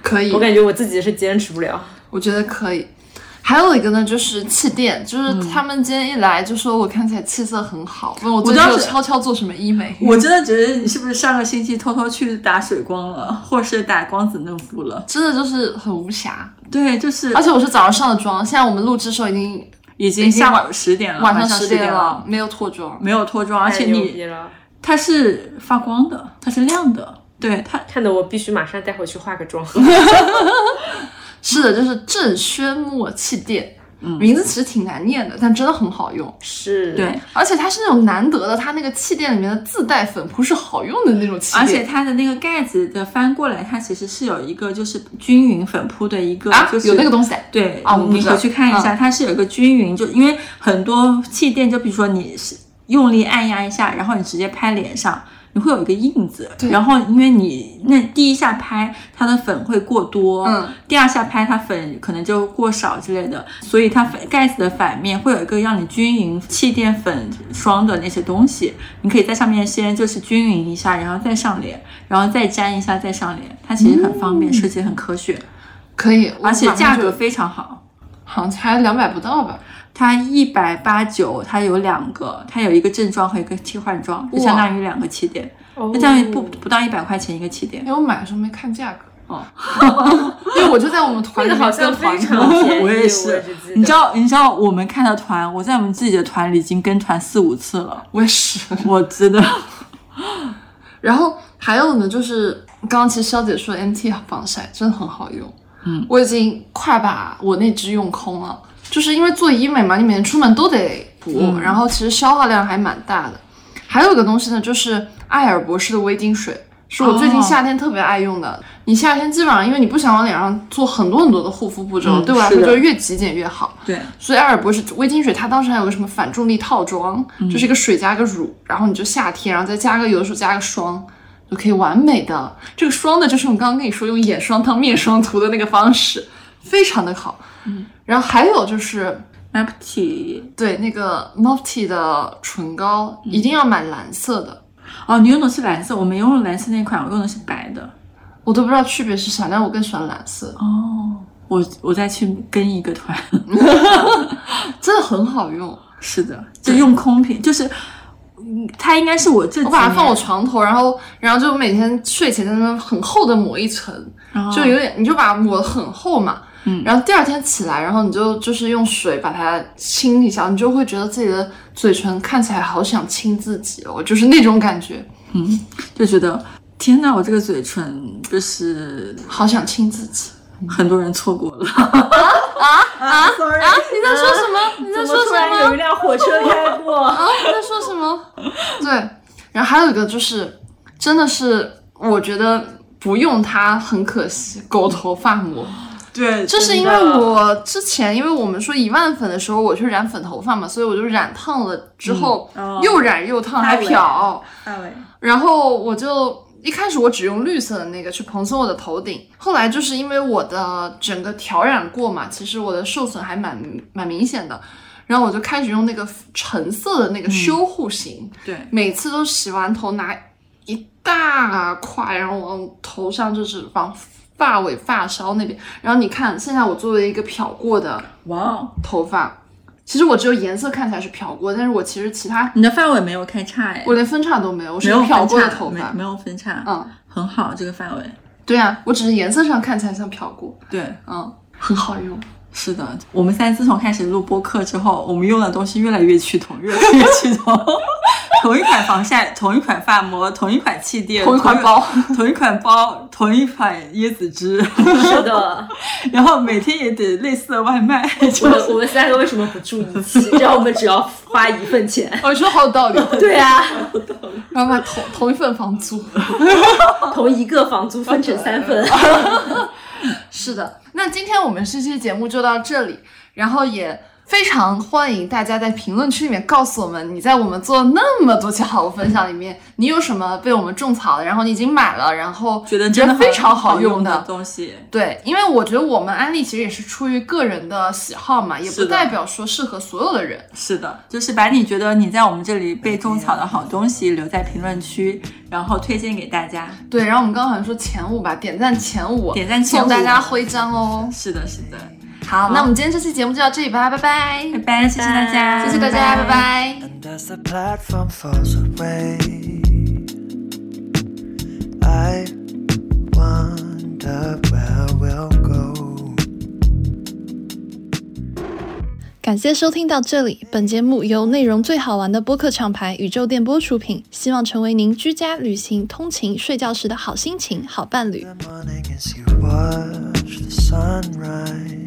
可 以我，感觉我自己是坚持不了。我觉得可以。还有一个呢，就是气垫，就是他们今天一来就说我看起来气色很好，问我最近有悄悄做什么医美。我真的觉得你是不是上个星期偷偷去打水光了，或是打光子嫩肤了？真的就是很无瑕，对，就是而且我是早上上的妆，现在我们录制的时候已经已经下午十点了，晚上10上十点了，没有脱妆。没有脱妆，而且你，它是发光的，它是亮的，对它看得我必须马上带回去化个妆。是的，就是正轩墨气垫，名字其实挺难念的，但真的很好用。是，对，而且它是那种难得的，它那个气垫里面的自带粉扑是好用的那种气垫，而且它的那个盖子的翻过来，它其实是有一个就是均匀粉扑的一个，啊就是有那个东西。对啊我不知道你回去看一下，它是有一个均匀，就因为很多气垫，就比如说你是用力按压一下，然后你直接拍脸上，你会有一个印子，然后因为你那第一下拍它的粉会过多，嗯，第二下拍它粉可能就过少之类的，所以它粉盖子的反面会有一个让你均匀气垫粉霜的那些东西，你可以在上面先就是均匀一下，然后再上脸，然后再粘一下再上脸，它其实很方便，设计很科学，可以，而且价格非常好。好像才两百不到吧。它一百八九，它有两个，它有一个正装和一个替换装，就相当于两个气垫，哦。就相当于不不到一百块钱一个气垫因。为我买的时候没看价格，哦，因为我就在我们团里好像团非常便宜，我也也是你知道，你知道我们看的团，我在我们自己的团里已经跟团四五次了，我也是。我真的，然后还有呢，就是刚刚其实肖姐说 MT 防晒真的很好用，嗯，我已经快把我那支用空了，就是因为做医美嘛，你每天出门都得补，然后其实消耗量还蛮大的。还有一个东西呢，就是艾尔博士的微晶水。是我最近哦夏天特别爱用的。你夏天基本上，因为你不想往脸上做很多很多的护肤步骤，嗯对我来说就是越极简越好。对，所以艾尔博士微晶水，它当时还有个什么反重力套装，就是一个水加个乳，然后你就夏天，然后再加个有的时候加个霜，就可以完美的。这个霜呢，就是我刚刚跟你说用眼霜当面霜涂的那个方式，非常的好。嗯，然后还有就是。Mapty 对，那个 Mofty 的唇膏一定要买蓝色的，哦，你用的是蓝色，我没用蓝色那款，我用的是白的。我都不知道区别是啥，但是我更喜欢蓝色，哦，我我再去跟一个团。真的很好用。是的，就用空瓶，就是嗯它应该是我这我把它放我床头，然后然后就每天睡前在那很厚的抹一层，哦就有点你就把它抹得很厚嘛。嗯然后第二天起来，然后你就就是用水把它清一下，你就会觉得自己的嘴唇看起来好想亲自己哦，就是那种感觉，嗯就觉得天呐，我这个嘴唇就是好想亲自己。很多人错过了。啊，sorry，你在说什么？你在说什么突然有一？辆火车开过？啊，你在说什么？对，然后还有一个就是，真的是我觉得不用它很可惜，狗头发膜。对，就是因为我之前，因为我们说一万粉的时候，我去染粉头发嘛，所以我就染烫了之后，嗯哦。又染又烫，还漂。然后我就一开始我只用绿色的那个去蓬松我的头顶，后来就是因为我的整个调染过嘛，其实我的受损还蛮蛮明显的，然后我就开始用那个橙色的那个修护型，对，每次都洗完头拿一大块，然后往头上就是往发尾发梢那边，然后你看现在我作为一个漂过的哇哦，头发，其实我只有颜色看起来是漂过，但是我其实其他你的发尾没有开叉哎，我连分叉都没有，我是没有漂过的头发。没没有分叉，嗯，很好这个发尾。对啊，我只是颜色上看起来像漂过，对，嗯，很好用。是的，我们现在自从开始录播客之后，我们用的东西越来越趋同，越来越趋同。同一款防晒，同一款发膜，同一款气垫，同一款包，同一款包，同一款椰子汁，是的，然后每天也得类似的外卖，我我们三个为什么不住一起？这样我们只要花一份钱。哦，你说好有道理。对啊，然后把同同一份房租。同一个房租分成三份。是的，那今天我们这期节目就到这里，然后也非常欢迎大家在评论区里面告诉我们，你在我们做那么多期好物分享里面，你有什么被我们种草的，然后你已经买了，然后觉得真的非常好用的东西。对，因为我觉得我们安利其实也是出于个人的喜好嘛，也不代表说适合所有的人。是的，就是把你觉得你在我们这里被种草的好东西留在评论区，然后推荐给大家。对，然后我们刚刚好像说前五吧，点赞前五，点赞前五送大家徽章哦。是的，是的。好，那我们今天这期节目就到这里吧，拜拜，拜拜，谢谢大家，谢谢大家，拜拜 And as the platform falls away, I wonder where we'll go. 感谢收听到这里，本节目由内容最好玩的播客厂牌宇宙电波出品，希望成为您居家、旅行、通勤、睡觉时的好心情、好伴侣。The morning as you watch the sunrise.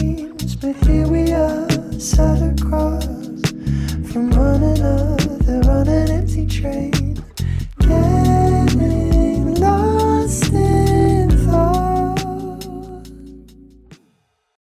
But here we are, sat across from one another on an empty train, getting lost.